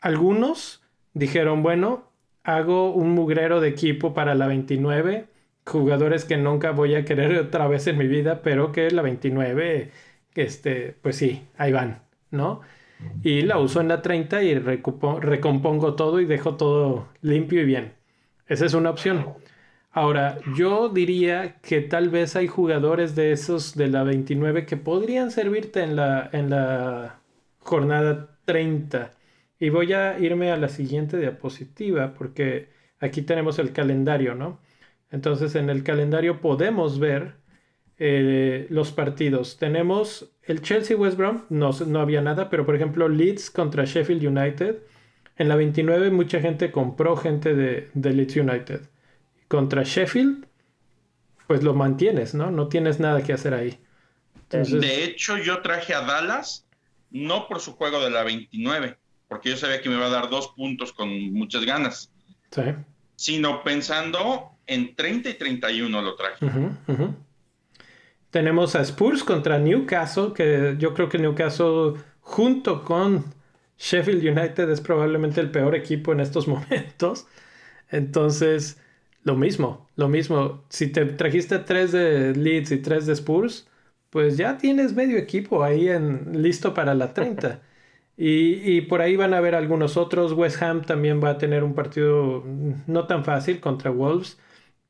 algunos dijeron, bueno, hago un mugrero de equipo para la 29, jugadores que nunca voy a querer otra vez en mi vida, pero que la 29, este, pues sí, ahí van, ¿no? Y la uso en la 30 y recompongo todo y dejo todo limpio y bien. Esa es una opción. Ahora, yo diría que tal vez hay jugadores de esos de la 29 que podrían servirte en la, en la jornada 30. Y voy a irme a la siguiente diapositiva porque aquí tenemos el calendario, ¿no? Entonces en el calendario podemos ver eh, los partidos. Tenemos el Chelsea West Brom, no, no había nada, pero por ejemplo Leeds contra Sheffield United. En la 29 mucha gente compró gente de, de Leeds United contra Sheffield, pues lo mantienes, ¿no? No tienes nada que hacer ahí. De hecho, yo traje a Dallas no por su juego de la 29, porque yo sabía que me iba a dar dos puntos con muchas ganas. Sí. Sino pensando en 30 y 31 lo traje. Tenemos a Spurs contra Newcastle, que yo creo que Newcastle junto con Sheffield United es probablemente el peor equipo en estos momentos. Entonces, lo mismo, lo mismo. Si te trajiste tres de Leeds y tres de Spurs, pues ya tienes medio equipo ahí en, listo para la 30. y, y, por ahí van a haber algunos otros. West Ham también va a tener un partido no tan fácil contra Wolves.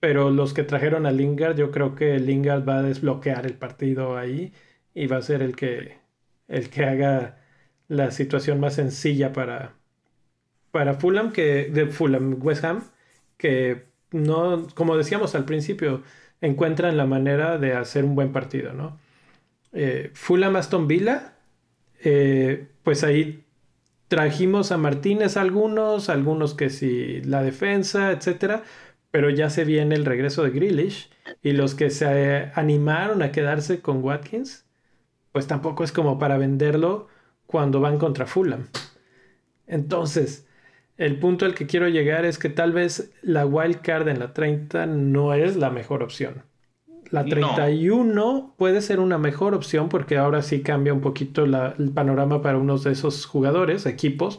Pero los que trajeron a Lingard, yo creo que Lingard va a desbloquear el partido ahí y va a ser el que, el que haga la situación más sencilla para, para Fulham, que, de Fulham, West Ham, que no, como decíamos al principio, encuentran la manera de hacer un buen partido, ¿no? Eh, Fulham Aston Villa, eh, pues ahí trajimos a Martínez algunos, algunos que sí, la defensa, etcétera, pero ya se viene el regreso de Grealish y los que se animaron a quedarse con Watkins, pues tampoco es como para venderlo cuando van contra Fulham. Entonces, el punto al que quiero llegar es que tal vez la wild card en la 30 no es la mejor opción. La 31 puede ser una mejor opción porque ahora sí cambia un poquito el panorama para unos de esos jugadores, equipos.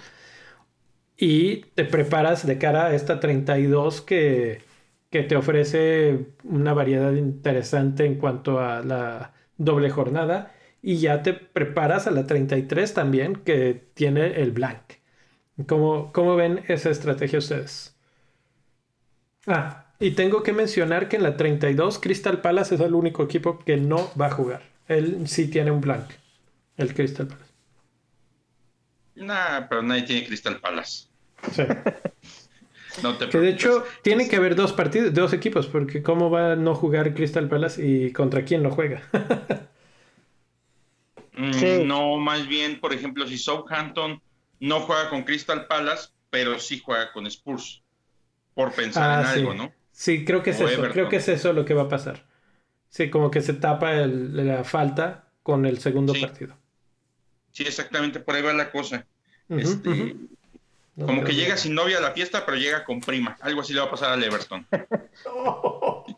Y te preparas de cara a esta 32 que, que te ofrece una variedad interesante en cuanto a la doble jornada. Y ya te preparas a la 33 también que tiene el blank. ¿Cómo, ¿Cómo, ven esa estrategia ustedes? Ah, y tengo que mencionar que en la 32 Crystal Palace es el único equipo que no va a jugar. Él sí tiene un blank, el Crystal Palace. Nah, pero nadie tiene Crystal Palace. Sí. no te que de hecho tiene que haber dos partidos, dos equipos, porque cómo va a no jugar Crystal Palace y contra quién lo juega. Mm, no, más bien, por ejemplo, si Southampton no juega con Crystal Palace, pero sí juega con Spurs. Por pensar en ah, algo, ¿no? Sí, creo que es eso. Creo que es eso lo que va a pasar. Sí, como que se tapa la falta con el segundo partido. Sí, exactamente, por ahí va la cosa. Este, como que llega sin novia a la fiesta, pero llega con prima. Algo así le va a pasar al Everton.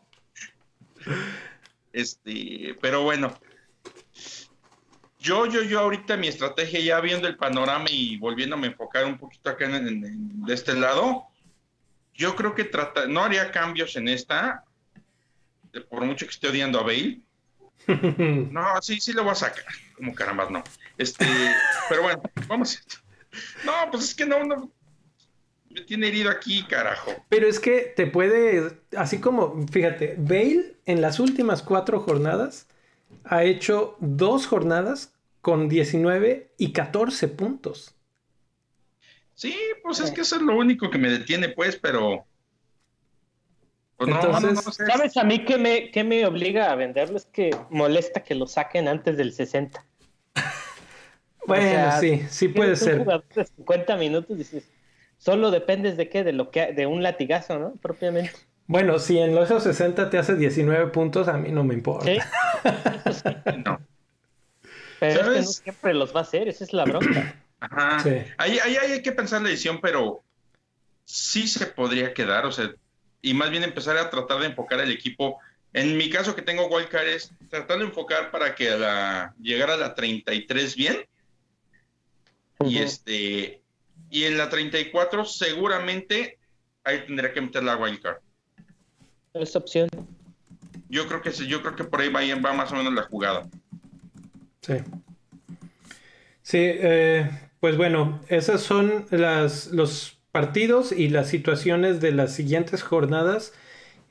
este, pero bueno, yo, yo, yo ahorita mi estrategia, ya viendo el panorama y volviéndome a enfocar un poquito acá en, de este lado, yo creo que trata, no haría cambios en esta, por mucho que esté odiando a Bale. No, sí, sí lo voy a sacar, como caramba, no. Este, pero bueno, vamos. No, pues es que no, no, me tiene herido aquí, carajo. Pero es que te puede, así como, fíjate, Bale en las últimas cuatro jornadas ha hecho dos jornadas con 19 y 14 puntos. Sí, pues es que eso es lo único que me detiene, pues, pero. Pues Entonces, ¿sabes a mí qué me, qué me obliga a venderlo? Es que molesta que lo saquen antes del 60. Bueno, sí, sí puede ser. 50 minutos dices, solo dependes de qué, de lo que de un latigazo, ¿no? Propiamente. Bueno, si en los 60 te hace 19 puntos, a mí no me importa. ¿Sí? no. Pero es que no siempre los va a hacer, esa es la bronca. Ajá. Ahí, hay que pensar la edición, pero sí se podría quedar, o sea, y más bien empezar a tratar de enfocar el equipo. En mi caso que tengo wildcard es tratar de enfocar para que la, llegara a la 33 bien. Y este y en la 34 seguramente ahí tendría que meter la wildcard. Es opción. Yo creo que sí, yo creo que por ahí va, va más o menos la jugada. Sí. Sí, eh, pues bueno, esos son las, los partidos y las situaciones de las siguientes jornadas.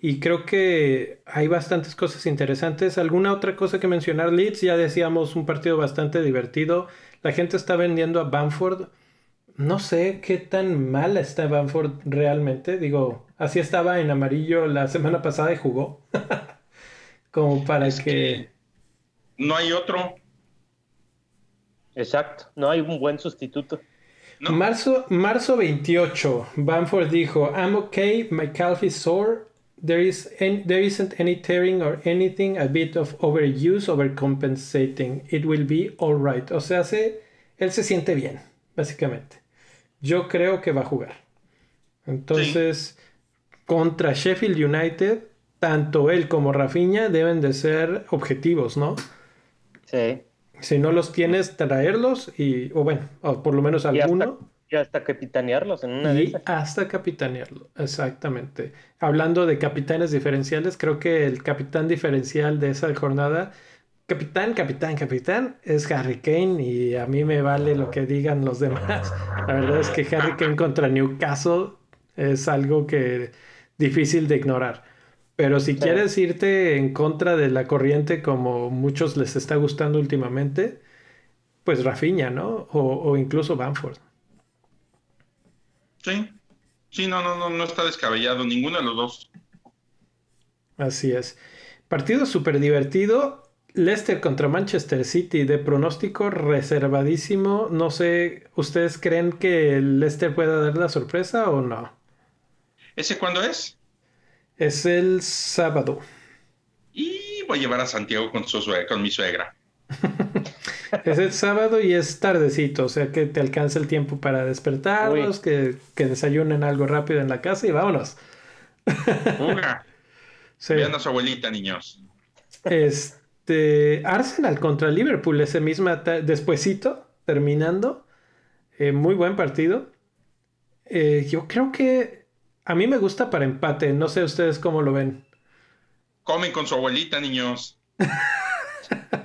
Y creo que hay bastantes cosas interesantes. ¿Alguna otra cosa que mencionar, Leeds? Ya decíamos un partido bastante divertido. La gente está vendiendo a Bamford. No sé qué tan mala está Bamford realmente. Digo, así estaba en amarillo la semana pasada y jugó. Como para que... No hay otro. Exacto, no hay un buen sustituto. Marzo, marzo 28, Bamford dijo, I'm okay, my calf is sore, there, is there isn't any tearing or anything, a bit of overuse, overcompensating, it will be alright. O sea, se, él se siente bien, básicamente. Yo creo que va a jugar. Entonces, contra Sheffield United, tanto él como Rafinha deben de ser objetivos, ¿no? Sí. Si no los tienes, traerlos y, o bueno, o por lo menos alguno. Y hasta, capitanearlos en una y hasta capitanearlo, exactamente. Hablando de capitanes diferenciales, creo que el capitán diferencial de esa jornada, capitán, capitán, capitán, es Harry Kane y a mí me vale lo que digan los demás. La verdad es que Harry Kane contra Newcastle es algo que difícil de ignorar. Pero si quieres irte en contra de la corriente como muchos les está gustando últimamente, pues Rafiña, ¿no? O, incluso Banford. Sí, sí, no, no, no, no está descabellado ninguno de los dos. Así es. Partido súper divertido. Leicester contra Manchester City de pronóstico reservadísimo. No sé, ¿ustedes creen que Leicester pueda dar la sorpresa o no? ¿Ese cuándo es? Es el sábado. Y voy a llevar a Santiago con, su con mi suegra. es el sábado y es tardecito, o sea que te alcanza el tiempo para despertarlos, que, desayunen algo rápido en la casa y vámonos. sí. Vean a su abuelita, niños. Este, Arsenal contra Liverpool ese mismo despuesito, terminando. Eh, muy buen partido. Eh, yo creo que a mí me gusta para empate, no sé ustedes cómo lo ven. Comen con su abuelita, niños.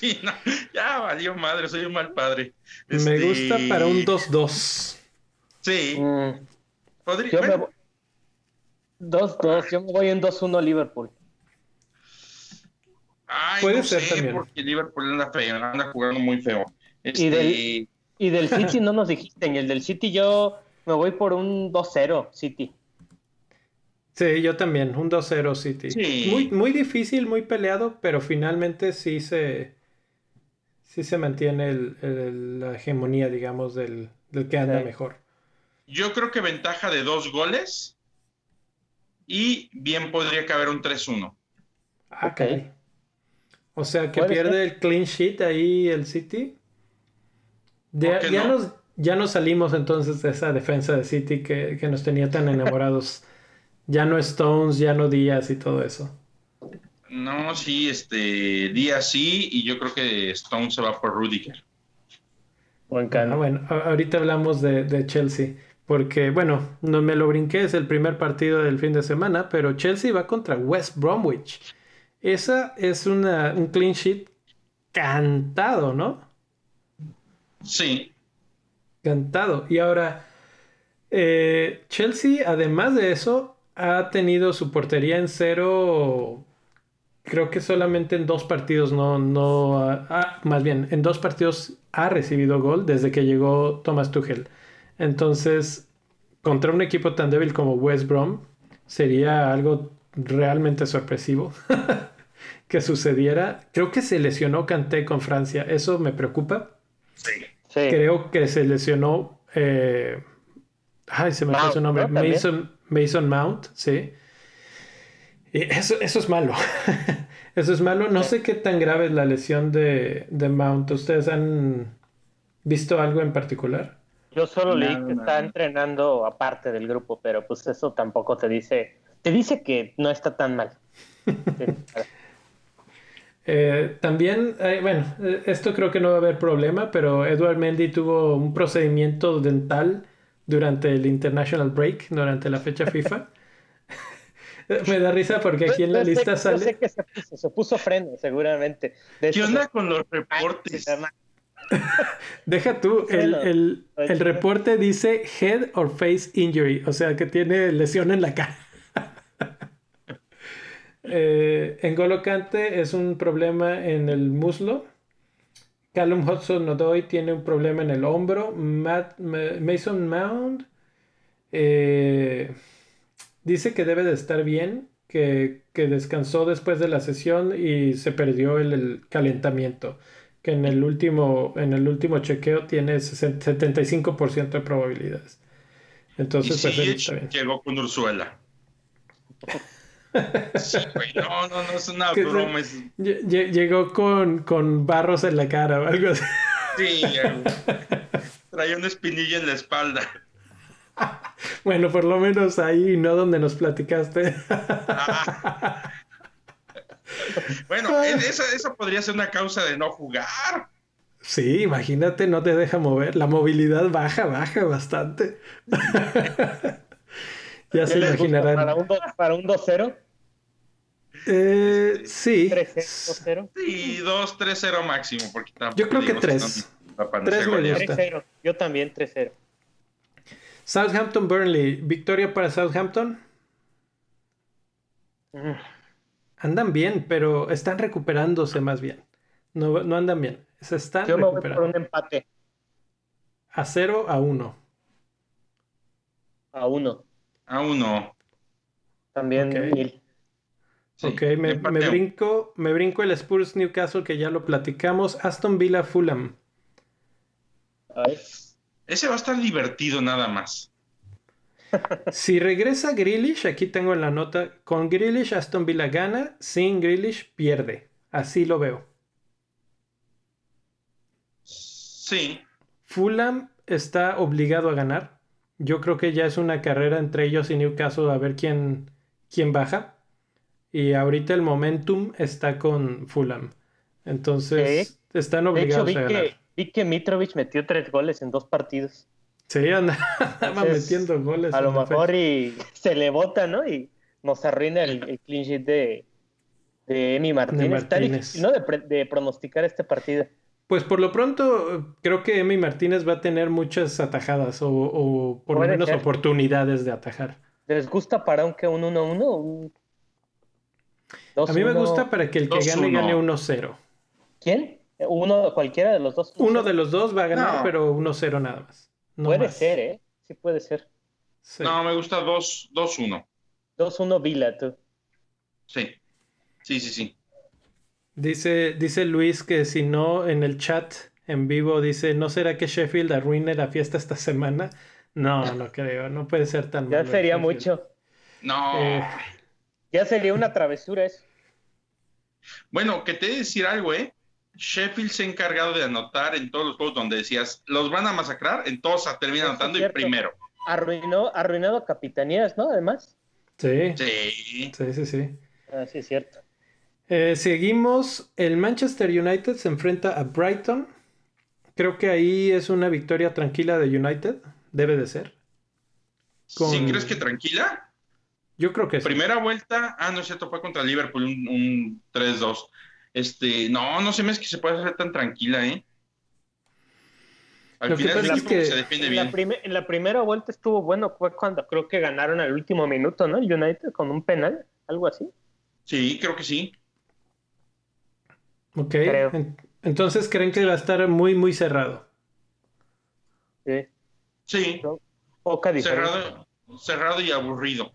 sí, no, ya valió madre, soy un mal padre. Me este, gusta para un 2-2. Sí. Mm. Podría. Yo me 2-2, yo me voy en 2-1 Liverpool. Ay, Puede no ser sé, también. porque Liverpool anda feo, anda jugando muy feo. Y, del, este, y del City no nos dijiste, y el del City yo me voy por un 2-0 City. Sí, yo también, un 2-0 City. Muy, muy difícil, muy peleado, pero finalmente sí se, sí se mantiene la hegemonía, digamos, del, que anda mejor. Yo creo que ventaja de dos goles y bien podría caber un 3-1. Ah, ok. O sea, que pierde el clean sheet ahí el City. ya, nos, ya no salimos entonces de esa defensa de City que, nos tenía tan enamorados. ya no Stones, ya no Díaz y todo eso. No, sí, este Díaz sí, y yo creo que Stones se va por Rudiger. Ah, bueno, ahorita hablamos de, Chelsea, porque bueno, no me lo brinqué, es el primer partido del fin de semana, pero Chelsea va contra West Bromwich. Esa es una, un clean sheet cantado, ¿no? Sí, Cantado. Y ahora, eh, Chelsea, además de eso, ha tenido su portería en cero. Creo que solamente en dos partidos no, no, ah, más bien, en dos partidos ha recibido gol desde que llegó Thomas Tuchel. Entonces, contra un equipo tan débil como West Brom, sería algo realmente sorpresivo que sucediera. Creo que se lesionó Kanté con Francia. Eso me preocupa. Sí. Creo que se lesionó. Eh, ay, se me fue su nombre. Mason, Mason Mount, sí. Eso, eso es malo. eso es malo. No sé qué tan grave es la lesión de, de Mount. ¿Ustedes han visto algo en particular? Yo solo leí que está entrenando aparte del grupo, pero pues eso tampoco te dice. Te dice que no está tan mal. Eh, también, eh, bueno, eh, esto creo que no va a haber problema, pero Edward Mendy tuvo un procedimiento dental durante el International Break, durante la fecha FIFA. Me da risa porque aquí en la lista sale. Yo sé que se puso, se puso freno, seguramente. ¿Qué onda con los reportes? Deja tú, el, el, reporte dice head or face injury, o sea que tiene lesión en la cara. eh, en Golocante es un problema en el muslo. Callum Hudson Odoi tiene un problema en el hombro. Mason Mount eh, dice que debe de estar bien, que, descansó después de la sesión y se perdió el calentamiento que en el último, en el último chequeo tiene 75% de probabilidades. Entonces, pues llegó con Ursuela. no, no, no es una broma. Llegó con, con, barros en la cara o algo así. Sí, traía una espinilla en la espalda. Bueno, por lo menos ahí, ¿no? Donde nos platicaste. Ah. Bueno, esa, podría ser una causa de no jugar. Sí, imagínate, no te deja mover. La movilidad baja, baja bastante. ya se imaginarán. ¿Para un, 2-0? Eh, sí. 3-0. Sí, 2-3-0 máximo. Porque Yo creo que 3. 3 me gusta. Yo también 3-0. Southampton Burnley. ¿Victoria para Southampton? Andan bien, pero están recuperándose más bien. No, no andan bien. Se están Yo me voy por un empate. A 0 a 1. A 1. A 1. También okay. ok, me, me, brinco, me brinco el Spurs Newcastle que ya lo platicamos. Aston Villa Fulham. Ese va a estar divertido nada más. Si regresa Grealish, aquí tengo en la nota, con Grealish Aston Villa gana, sin Grealish pierde. Así lo veo. Sí. Fulham está obligado a ganar. Yo creo que ya es una carrera entre ellos y Newcastle a ver quién, quién baja. Y ahorita el momentum está con Fulham. Entonces, están obligados a ganar. Que, vi que Mitrovic metió tres goles en dos partidos. Sí, andaba metiendo goles. A lo mejor y se le bota, ¿no? Y nos arruina el, clean sheet de, de Emi Martínez. Está difícil, ¿no? De, pronosticar este partido. Pues por lo pronto, creo que Emi Martínez va a tener muchas atajadas o, por lo menos oportunidades de atajar. ¿Les gusta para aunque un 1-1? A mí me gusta para que el que gane gane 1-0. ¿Quién? Uno, cualquiera de los dos. Uno de los dos va a ganar, pero 1-0 nada más puede ser, ¿eh? Sí puede ser. No, me gusta 2-1. 2-1 Vila, tú. Sí. Sí, sí, sí. Dice, dice Luis que si no, en el chat en vivo dice, ¿no será que Sheffield arruine la fiesta esta semana? No, no creo, no puede ser tan Ya sería mucho. No. Eh, ya sería una travesura eso. Bueno, que te decir algo, ¿eh? Sheffield se ha encargado de anotar en todos los juegos donde decías, los van a masacrar, en todos termina anotando y primero. Arruinó, arruinado capitanías, ¿no? Además. Sí. Sí. Sí, sí, sí. Ah, sí, es cierto. Eh, seguimos. El Manchester United se enfrenta a Brighton. Creo que ahí es una victoria tranquila de United. Debe de ser. ¿Sí crees que tranquila? Yo creo que sí. Primera vuelta, ah, no es cierto, fue contra Liverpool, un, un 3-2. Este, no, no se me es que se pueda hacer tan tranquila, ¿eh? Al final es que se defiende en bien. La en la primera vuelta estuvo bueno, fue cuando creo que ganaron al último minuto, ¿no? El United con un penal, algo así. Sí, creo que sí. Ok. Entonces creen que va a estar muy, muy cerrado. Sí. Sí. Poca cerrado, cerrado y aburrido.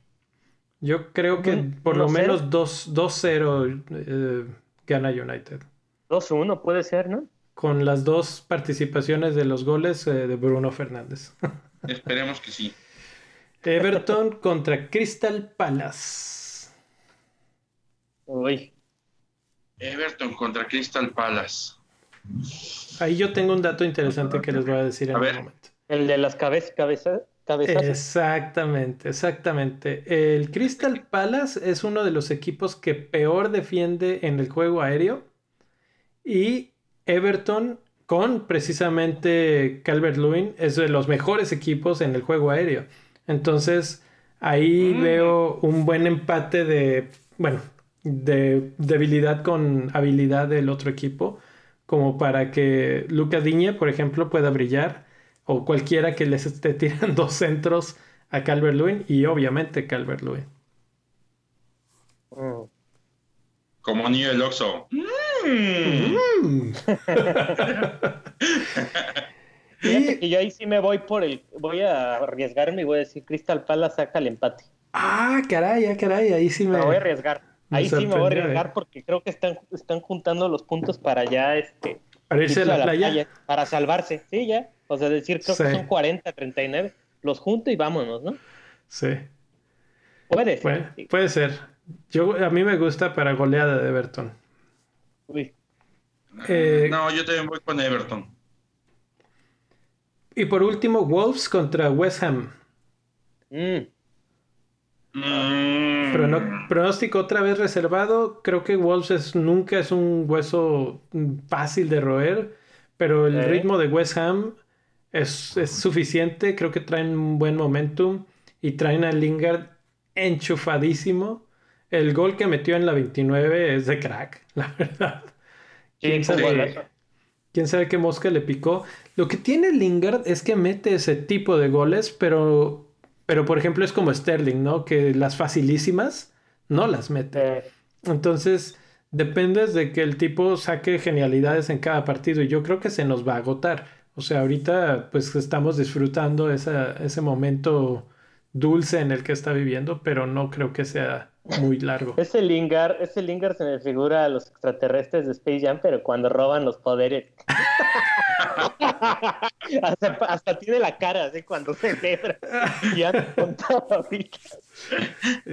Yo creo que por lo menos 2-0 eh, gana United. 2-1 puede ser, ¿no? Con las dos participaciones de los goles eh, de Bruno Fernández. Esperemos que sí. Everton contra Crystal Palace. Uy. Everton contra Crystal Palace. Ahí yo tengo un dato interesante que les voy a decir en un momento. El de las cabezas, Exactamente, exactamente. El Crystal Palace es uno de los equipos que peor defiende en el juego aéreo. Y Everton con precisamente Calvert Lewin es de los mejores equipos en el juego aéreo. Entonces, ahí mm. veo un buen empate de, bueno, de debilidad con habilidad del otro equipo, como para que Luca Diñe, por ejemplo, pueda brillar, o cualquiera que les esté tirando centros a Calvert Lewin, y obviamente Calvert Lewin. Mm. Como niño del Oxxo. Mm. y, yo ahí sí me voy por el. Voy a arriesgarme y voy a decir: Crystal Palace saca el empate. Ah, caray, ah, caray, ahí sí me. Me voy a arriesgar. Ahí sí me voy a arriesgar porque creo que están, están juntando los puntos para ya este. Para irse a la, playa? Para salvarse, sí, ya. O sea, decir, creo que son 40, 39. Los junto y vámonos, ¿no? Sí. Puede ser. puede ser. Yo, a mí me gusta para goleada de Everton. Eh, no, yo también voy con Everton. Y por último, Wolves contra West Ham. Mm. Mm. pronóstico otra vez reservado. Creo que Wolves nunca es un hueso fácil de roer, pero el ritmo de West Ham es, es, suficiente. Creo que traen un buen momentum y traen a Lingard enchufadísimo el gol que metió en la 29 es de crack, la verdad. ¿Quién, sabe, qué mosca le picó? Lo que tiene Lingard es que mete ese tipo de goles, pero, pero por ejemplo es como Sterling, ¿no? Que las facilísimas no las mete. Entonces, depende de que el tipo saque genialidades en cada partido y yo creo que se nos va a agotar. O sea, ahorita pues estamos disfrutando ese momento dulce en el que está viviendo, pero no creo que sea muy largo. Ese Lingard, ese Lingard se me figura a los extraterrestres de Space Jam, pero cuando roban los poderes. hasta, tiene la cara así cuando celebra. Y anda con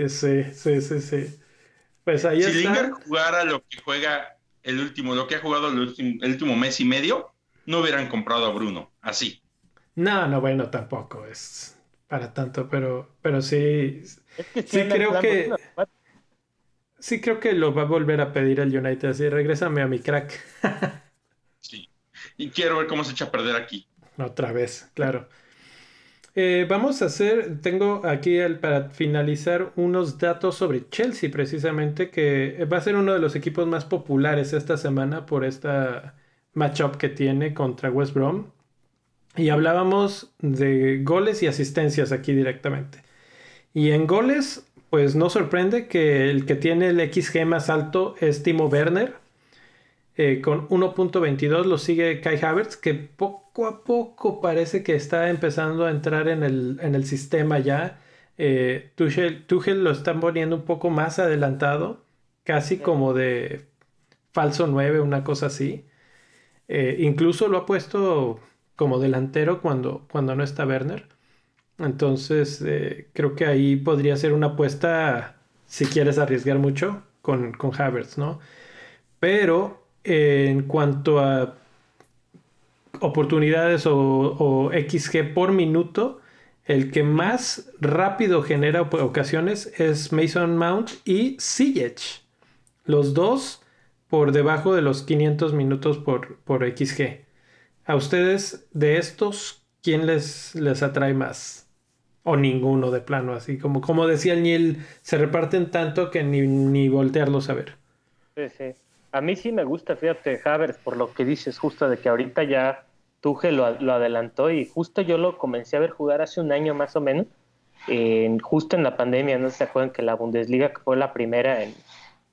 Sí, sí, sí, sí. Pues ahí si Lingard jugara lo que juega el último, lo que ha jugado el último, mes y medio, no hubieran comprado a Bruno, así. No, no, bueno, tampoco es para tanto, pero, pero sí, sí, creo que. Sí, creo que lo va a volver a pedir el United. Así, regrésame a mi crack. Y quiero ver cómo se echa a perder aquí. Otra vez, claro. Eh, vamos a hacer, tengo aquí para finalizar unos datos sobre Chelsea precisamente, que va a ser uno de los equipos más populares esta semana por esta matchup que tiene contra West Brom. Y hablábamos de goles y asistencias aquí directamente. Y en goles, pues no sorprende que el que tiene el XG más alto es Timo Werner. Eh, con 1.22 lo sigue Kai Havertz, que poco a poco parece que está empezando a entrar en el, en el sistema ya. Eh, Tuchel, lo están poniendo un poco más adelantado, casi como de falso 9, una cosa así. Eh, incluso lo ha puesto como delantero cuando, cuando no está Werner. Entonces, eh, creo que ahí podría ser una apuesta, si quieres arriesgar mucho, con, con Havertz, ¿no? Pero en cuanto a oportunidades o, XG por minuto, el que más rápido genera ocasiones es Mason Mount y Ziyech. Los dos por debajo de los 500 minutos por, por XG. A ustedes, de estos, ¿quién les, les atrae más? O ninguno de plano, así como, como decía el Niel, se reparten tanto que ni, ni voltearlos a ver. Sí, sí. A mí sí me gusta, fíjate, Havers, por lo que dices, justo de que ahorita ya Tuchel lo, lo adelantó y justo yo lo comencé a ver jugar hace un año más o menos, justo en la pandemia, no se acuerdan que la Bundesliga, fue la primera en,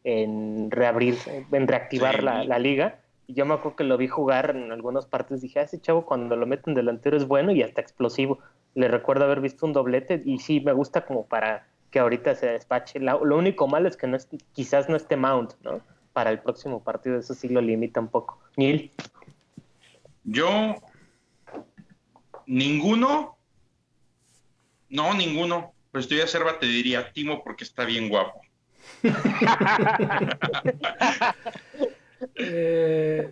en reabrir, en reactivar la, la, liga, y yo me acuerdo que lo vi jugar en algunas partes, dije, ah, ese chavo cuando lo meten delantero es bueno y hasta explosivo le recuerdo haber visto un doblete y sí me gusta como para que ahorita se despache. lo único malo es que no es, quizás no esté Mount, ¿no? Para el próximo partido, eso sí lo limita un poco. Neil. Yo, ninguno, no, ninguno. Pues estoy a Cerva te diría Timo porque está bien guapo. eh,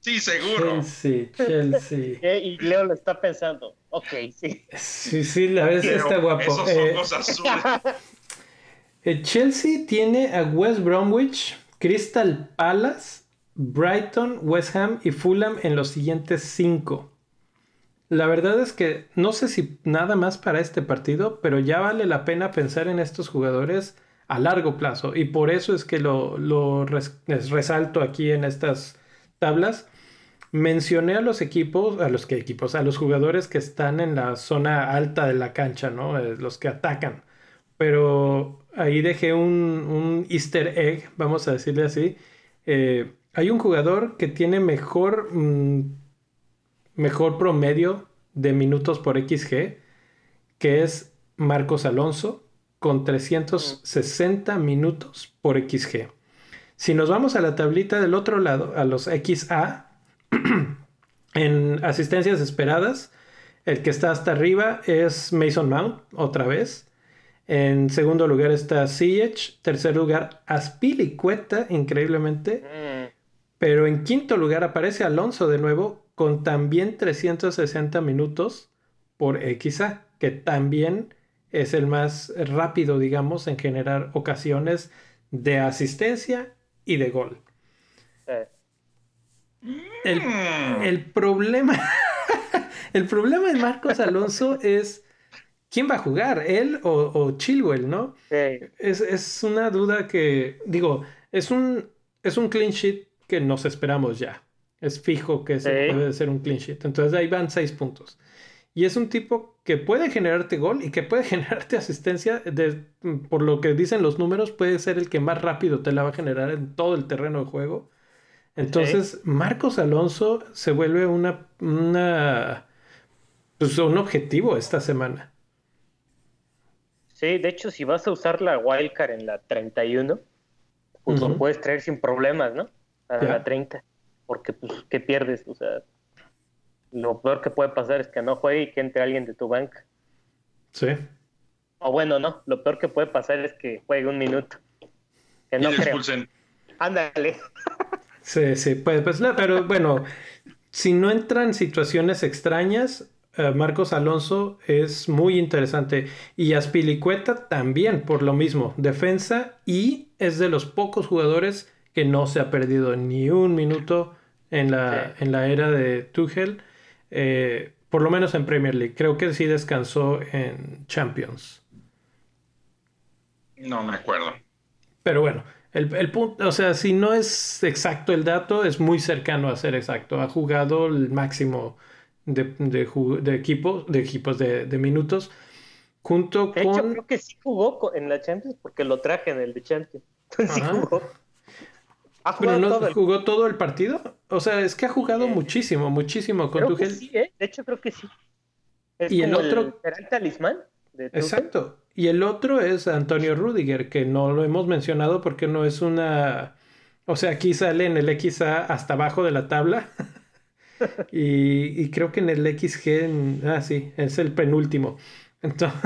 Sí, seguro. Chelsea, Chelsea. y Leo lo está pensando. Ok, sí. Sí, sí, la verdad está guapo. Esos eh, ojos azules. Eh, Chelsea tiene a West Bromwich, Crystal Palace Brighton, West Ham y Fulham en los siguientes cinco. La verdad es que no sé si nada más para este partido, pero ya vale la pena pensar en estos jugadores a largo plazo. Y por eso es que lo, resalto aquí en estas tablas. Mencioné a los equipos, a los que equipos, a los jugadores que están en la zona alta de la cancha, ¿no? Eh, los que atacan. Pero ahí dejé un, easter egg, vamos a decirle así. Eh, hay un jugador que tiene mejor, mm, mejor promedio de minutos por XG, que es Marcos Alonso, con 360 minutos por XG. Si nos vamos a la tablita del otro lado, a los XA, en asistencias esperadas, el que está hasta arriba es Mason Mount, otra vez. En segundo lugar está Siege. Tercer lugar, Aspilicueta, increíblemente. Mm. Pero en quinto lugar aparece Alonso de nuevo, con también 360 minutos por XA, que también es el más rápido, digamos, en generar ocasiones de asistencia y de gol. El, el, problema, el problema de Marcos Alonso es quién va a jugar, él o, Chilwell, ¿no? Es, una duda que, digo, es un, es un clean sheet que nos esperamos ya. Es fijo que se debe ser un clean sheet. Entonces ahí van seis puntos. Y es un tipo que puede generarte gol y que puede generarte asistencia. De, por lo que dicen los números, puede ser el que más rápido te la va a generar en todo el terreno de juego. Entonces, Marcos Alonso se vuelve una, una pues, un objetivo esta semana. Sí, de hecho, si vas a usar la wildcard en la 31, pues lo puedes traer sin problemas, ¿no? A la 30. Porque, pues, ¿qué pierdes? O sea, lo peor que puede pasar es que no juegue y que entre alguien de tu banca. Sí. O bueno, no, lo peor que puede pasar es que juegue un minuto. Que no creo. Ándale. Sí, sí, pues, pues no, pero bueno, si no entran situaciones extrañas, Marcos Alonso es muy interesante. Y Aspilicueta también, por lo mismo, defensa y es de los pocos jugadores que no se ha perdido ni un minuto en la, en la era de Tuchel, eh, por lo menos en Premier League. Creo que sí descansó en Champions. No me acuerdo. Pero bueno, el, punto, o sea, si no es exacto el dato, es muy cercano a ser exacto. Ha jugado el máximo de, de, equipos, de equipos de, minutos. Junto de hecho, creo que sí jugó en la Champions porque lo traje en el de Champions. sí jugó. ¿Pero no jugó todo el partido? O sea, es que ha jugado muchísimo, muchísimo con creo sí, ¿eh? De hecho, creo que sí. y el otro. El, talismán? Exacto. Y el otro es Antonio Rudiger, que no lo hemos mencionado porque no es una. O sea, aquí sale en el XA hasta abajo de la tabla. y, creo que en el XG. ah, sí, es el penúltimo. Entonces,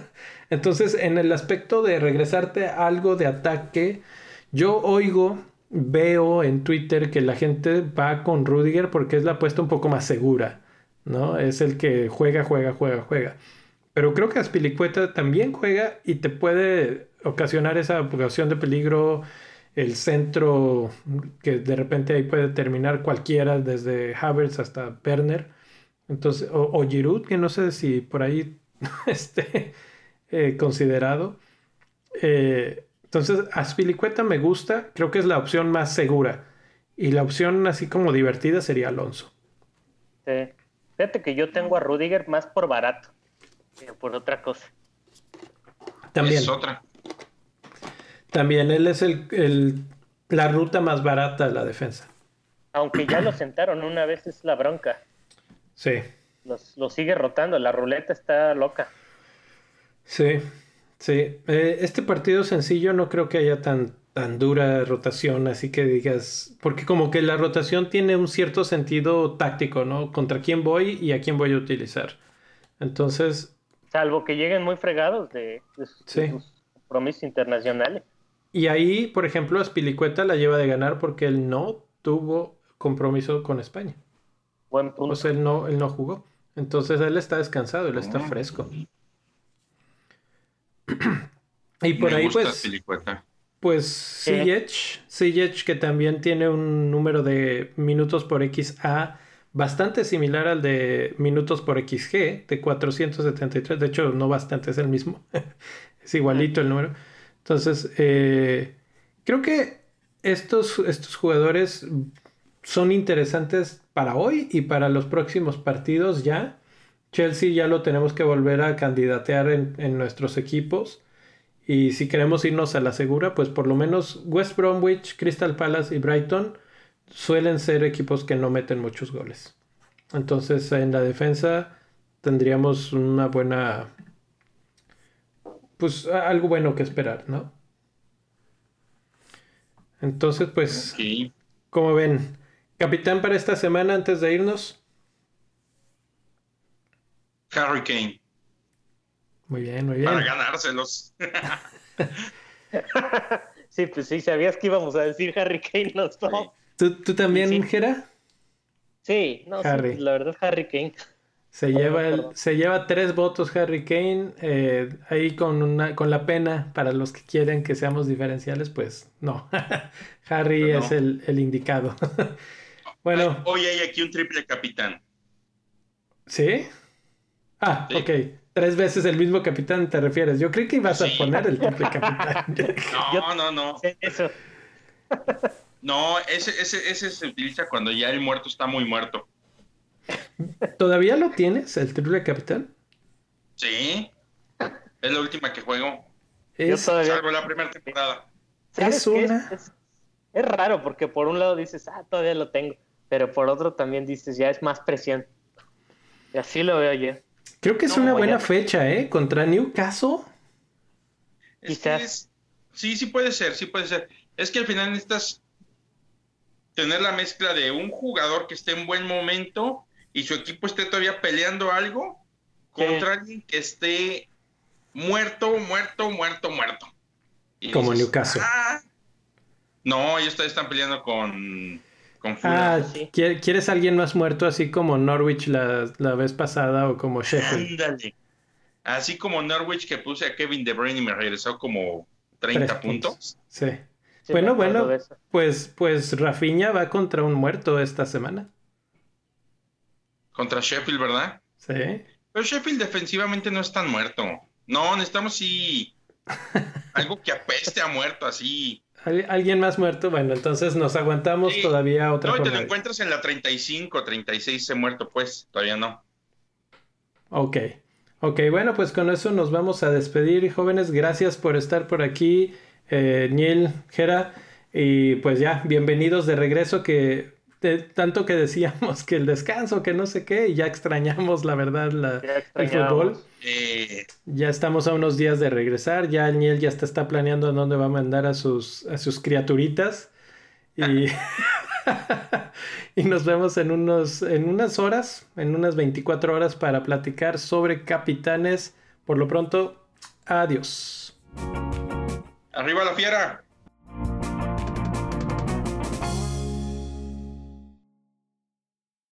entonces, en el aspecto de regresarte algo de ataque, yo oigo veo en Twitter que la gente va con Rudiger porque es la apuesta un poco más segura, ¿no? Es el que juega, juega, juega, juega. Pero creo que Aspilicueta también juega y te puede ocasionar esa ocasión de peligro, el centro que de repente ahí puede terminar cualquiera, desde Havertz hasta Werner. Entonces, o, Giroud, que no sé si por ahí esté eh, considerado. Eh, entonces, Aspilicueta me gusta, creo que es la opción más segura. Y la opción así como divertida sería Alonso. Sí. Fíjate que yo tengo a Rudiger más por barato que por otra cosa. También. Es otra. También él es el, la ruta más barata de la defensa. Aunque ya lo sentaron una vez, es la bronca. Sí. lo sigue rotando, la ruleta está loca. Sí, Sí, eh, este partido sencillo no creo que haya tan, tan dura rotación, así que digas, porque como que la rotación tiene un cierto sentido táctico, ¿no? Contra quién voy y a quién voy a utilizar. Entonces... Salvo que lleguen muy fregados de, sus compromisos internacionales. Y ahí, por ejemplo, Spilicueta la lleva de ganar porque él no tuvo compromiso con España. Buen punto. O sea, él no, él no jugó. Entonces él está descansado, él está fresco. y por ahí, pues. Pues Siege, Siege que también tiene un número de minutos por XA bastante similar al de minutos por XG de 473, de hecho no bastante, es el mismo, es igualito el número. Entonces, eh, creo que estos, estos jugadores son interesantes para hoy y para los próximos partidos ya. Chelsea ya lo tenemos que volver a candidatear en, en nuestros equipos. Y si queremos irnos a la segura, pues por lo menos West Bromwich, Crystal Palace y Brighton suelen ser equipos que no meten muchos goles. Entonces en la defensa tendríamos una buena... Pues algo bueno que esperar, ¿no? Entonces, pues, como ven, capitán para esta semana antes de irnos. Harry Kane. Muy bien, muy bien. Para ganárselos. sí, pues sí, sabías que íbamos a decir Harry Kane los dos. ¿Tú, ¿Tú, también, sí. Jera? Sí, no, Harry. la verdad Harry Kane. Se lleva, el, se lleva tres votos Harry Kane, eh, ahí con, una, con la pena para los que quieren que seamos diferenciales, pues no, Harry no. es el, el indicado. bueno. Hoy hay aquí un triple capitán. ¿Sí? Ah, sí. ok. Tres veces el mismo capitán te refieres. Yo creí que ibas sí. a poner el triple capitán. no, no, no. Eso. No, ese, ese, ese se utiliza cuando ya el muerto está muy muerto. ¿Todavía lo tienes, el triple capitán? Sí. Es la última que juego. Es... Salvo la primera temporada. Es una. Es, es, raro porque por un lado dices, ah, todavía lo tengo. Pero por otro también dices, ya es más presión. Y así lo veo yo. Creo que es no, una buena fecha, ¿eh? Contra Newcastle. Es Quizás. Es... Sí, sí puede ser, sí puede ser. Es que al final necesitas tener la mezcla de un jugador que esté en buen momento y su equipo esté todavía peleando algo contra sí. alguien que esté muerto, muerto, muerto, muerto. Y Como dices, Newcastle. Ah, no, ellos todavía están peleando con, con Ah, sí. ¿quieres alguien más muerto así como Norwich la, la vez pasada o como Sheffield? Ándale. Así como Norwich que puse a Kevin De Bruyne y me regresó como 30 puntos. puntos. Sí. Sí, bueno, bueno, pues, pues Rafinha va contra un muerto esta semana. Contra Sheffield, ¿verdad? Sí. Pero Sheffield defensivamente no es tan muerto. No, necesitamos sí algo que apeste a muerto, así. ¿Al ¿Alguien más muerto? Bueno, entonces nos aguantamos sí. todavía otra No, y te lo encuentras en la 35, 36 he muerto, pues, todavía no. Ok. Ok, bueno, pues con eso nos vamos a despedir, jóvenes. Gracias por estar por aquí eh, Niel, Jera, y pues ya, bienvenidos de regreso, que de, tanto que decíamos que el descanso, que no sé qué, y ya extrañamos la verdad la, el fútbol. Eh... Ya estamos a unos días de regresar, ya Niel ya está, está planeando a dónde va a mandar a sus, a sus criaturitas. Y, y nos vemos en, unos, en unas horas, en unas 24 horas para platicar sobre capitanes. Por lo pronto, adiós. Arriba la fiera.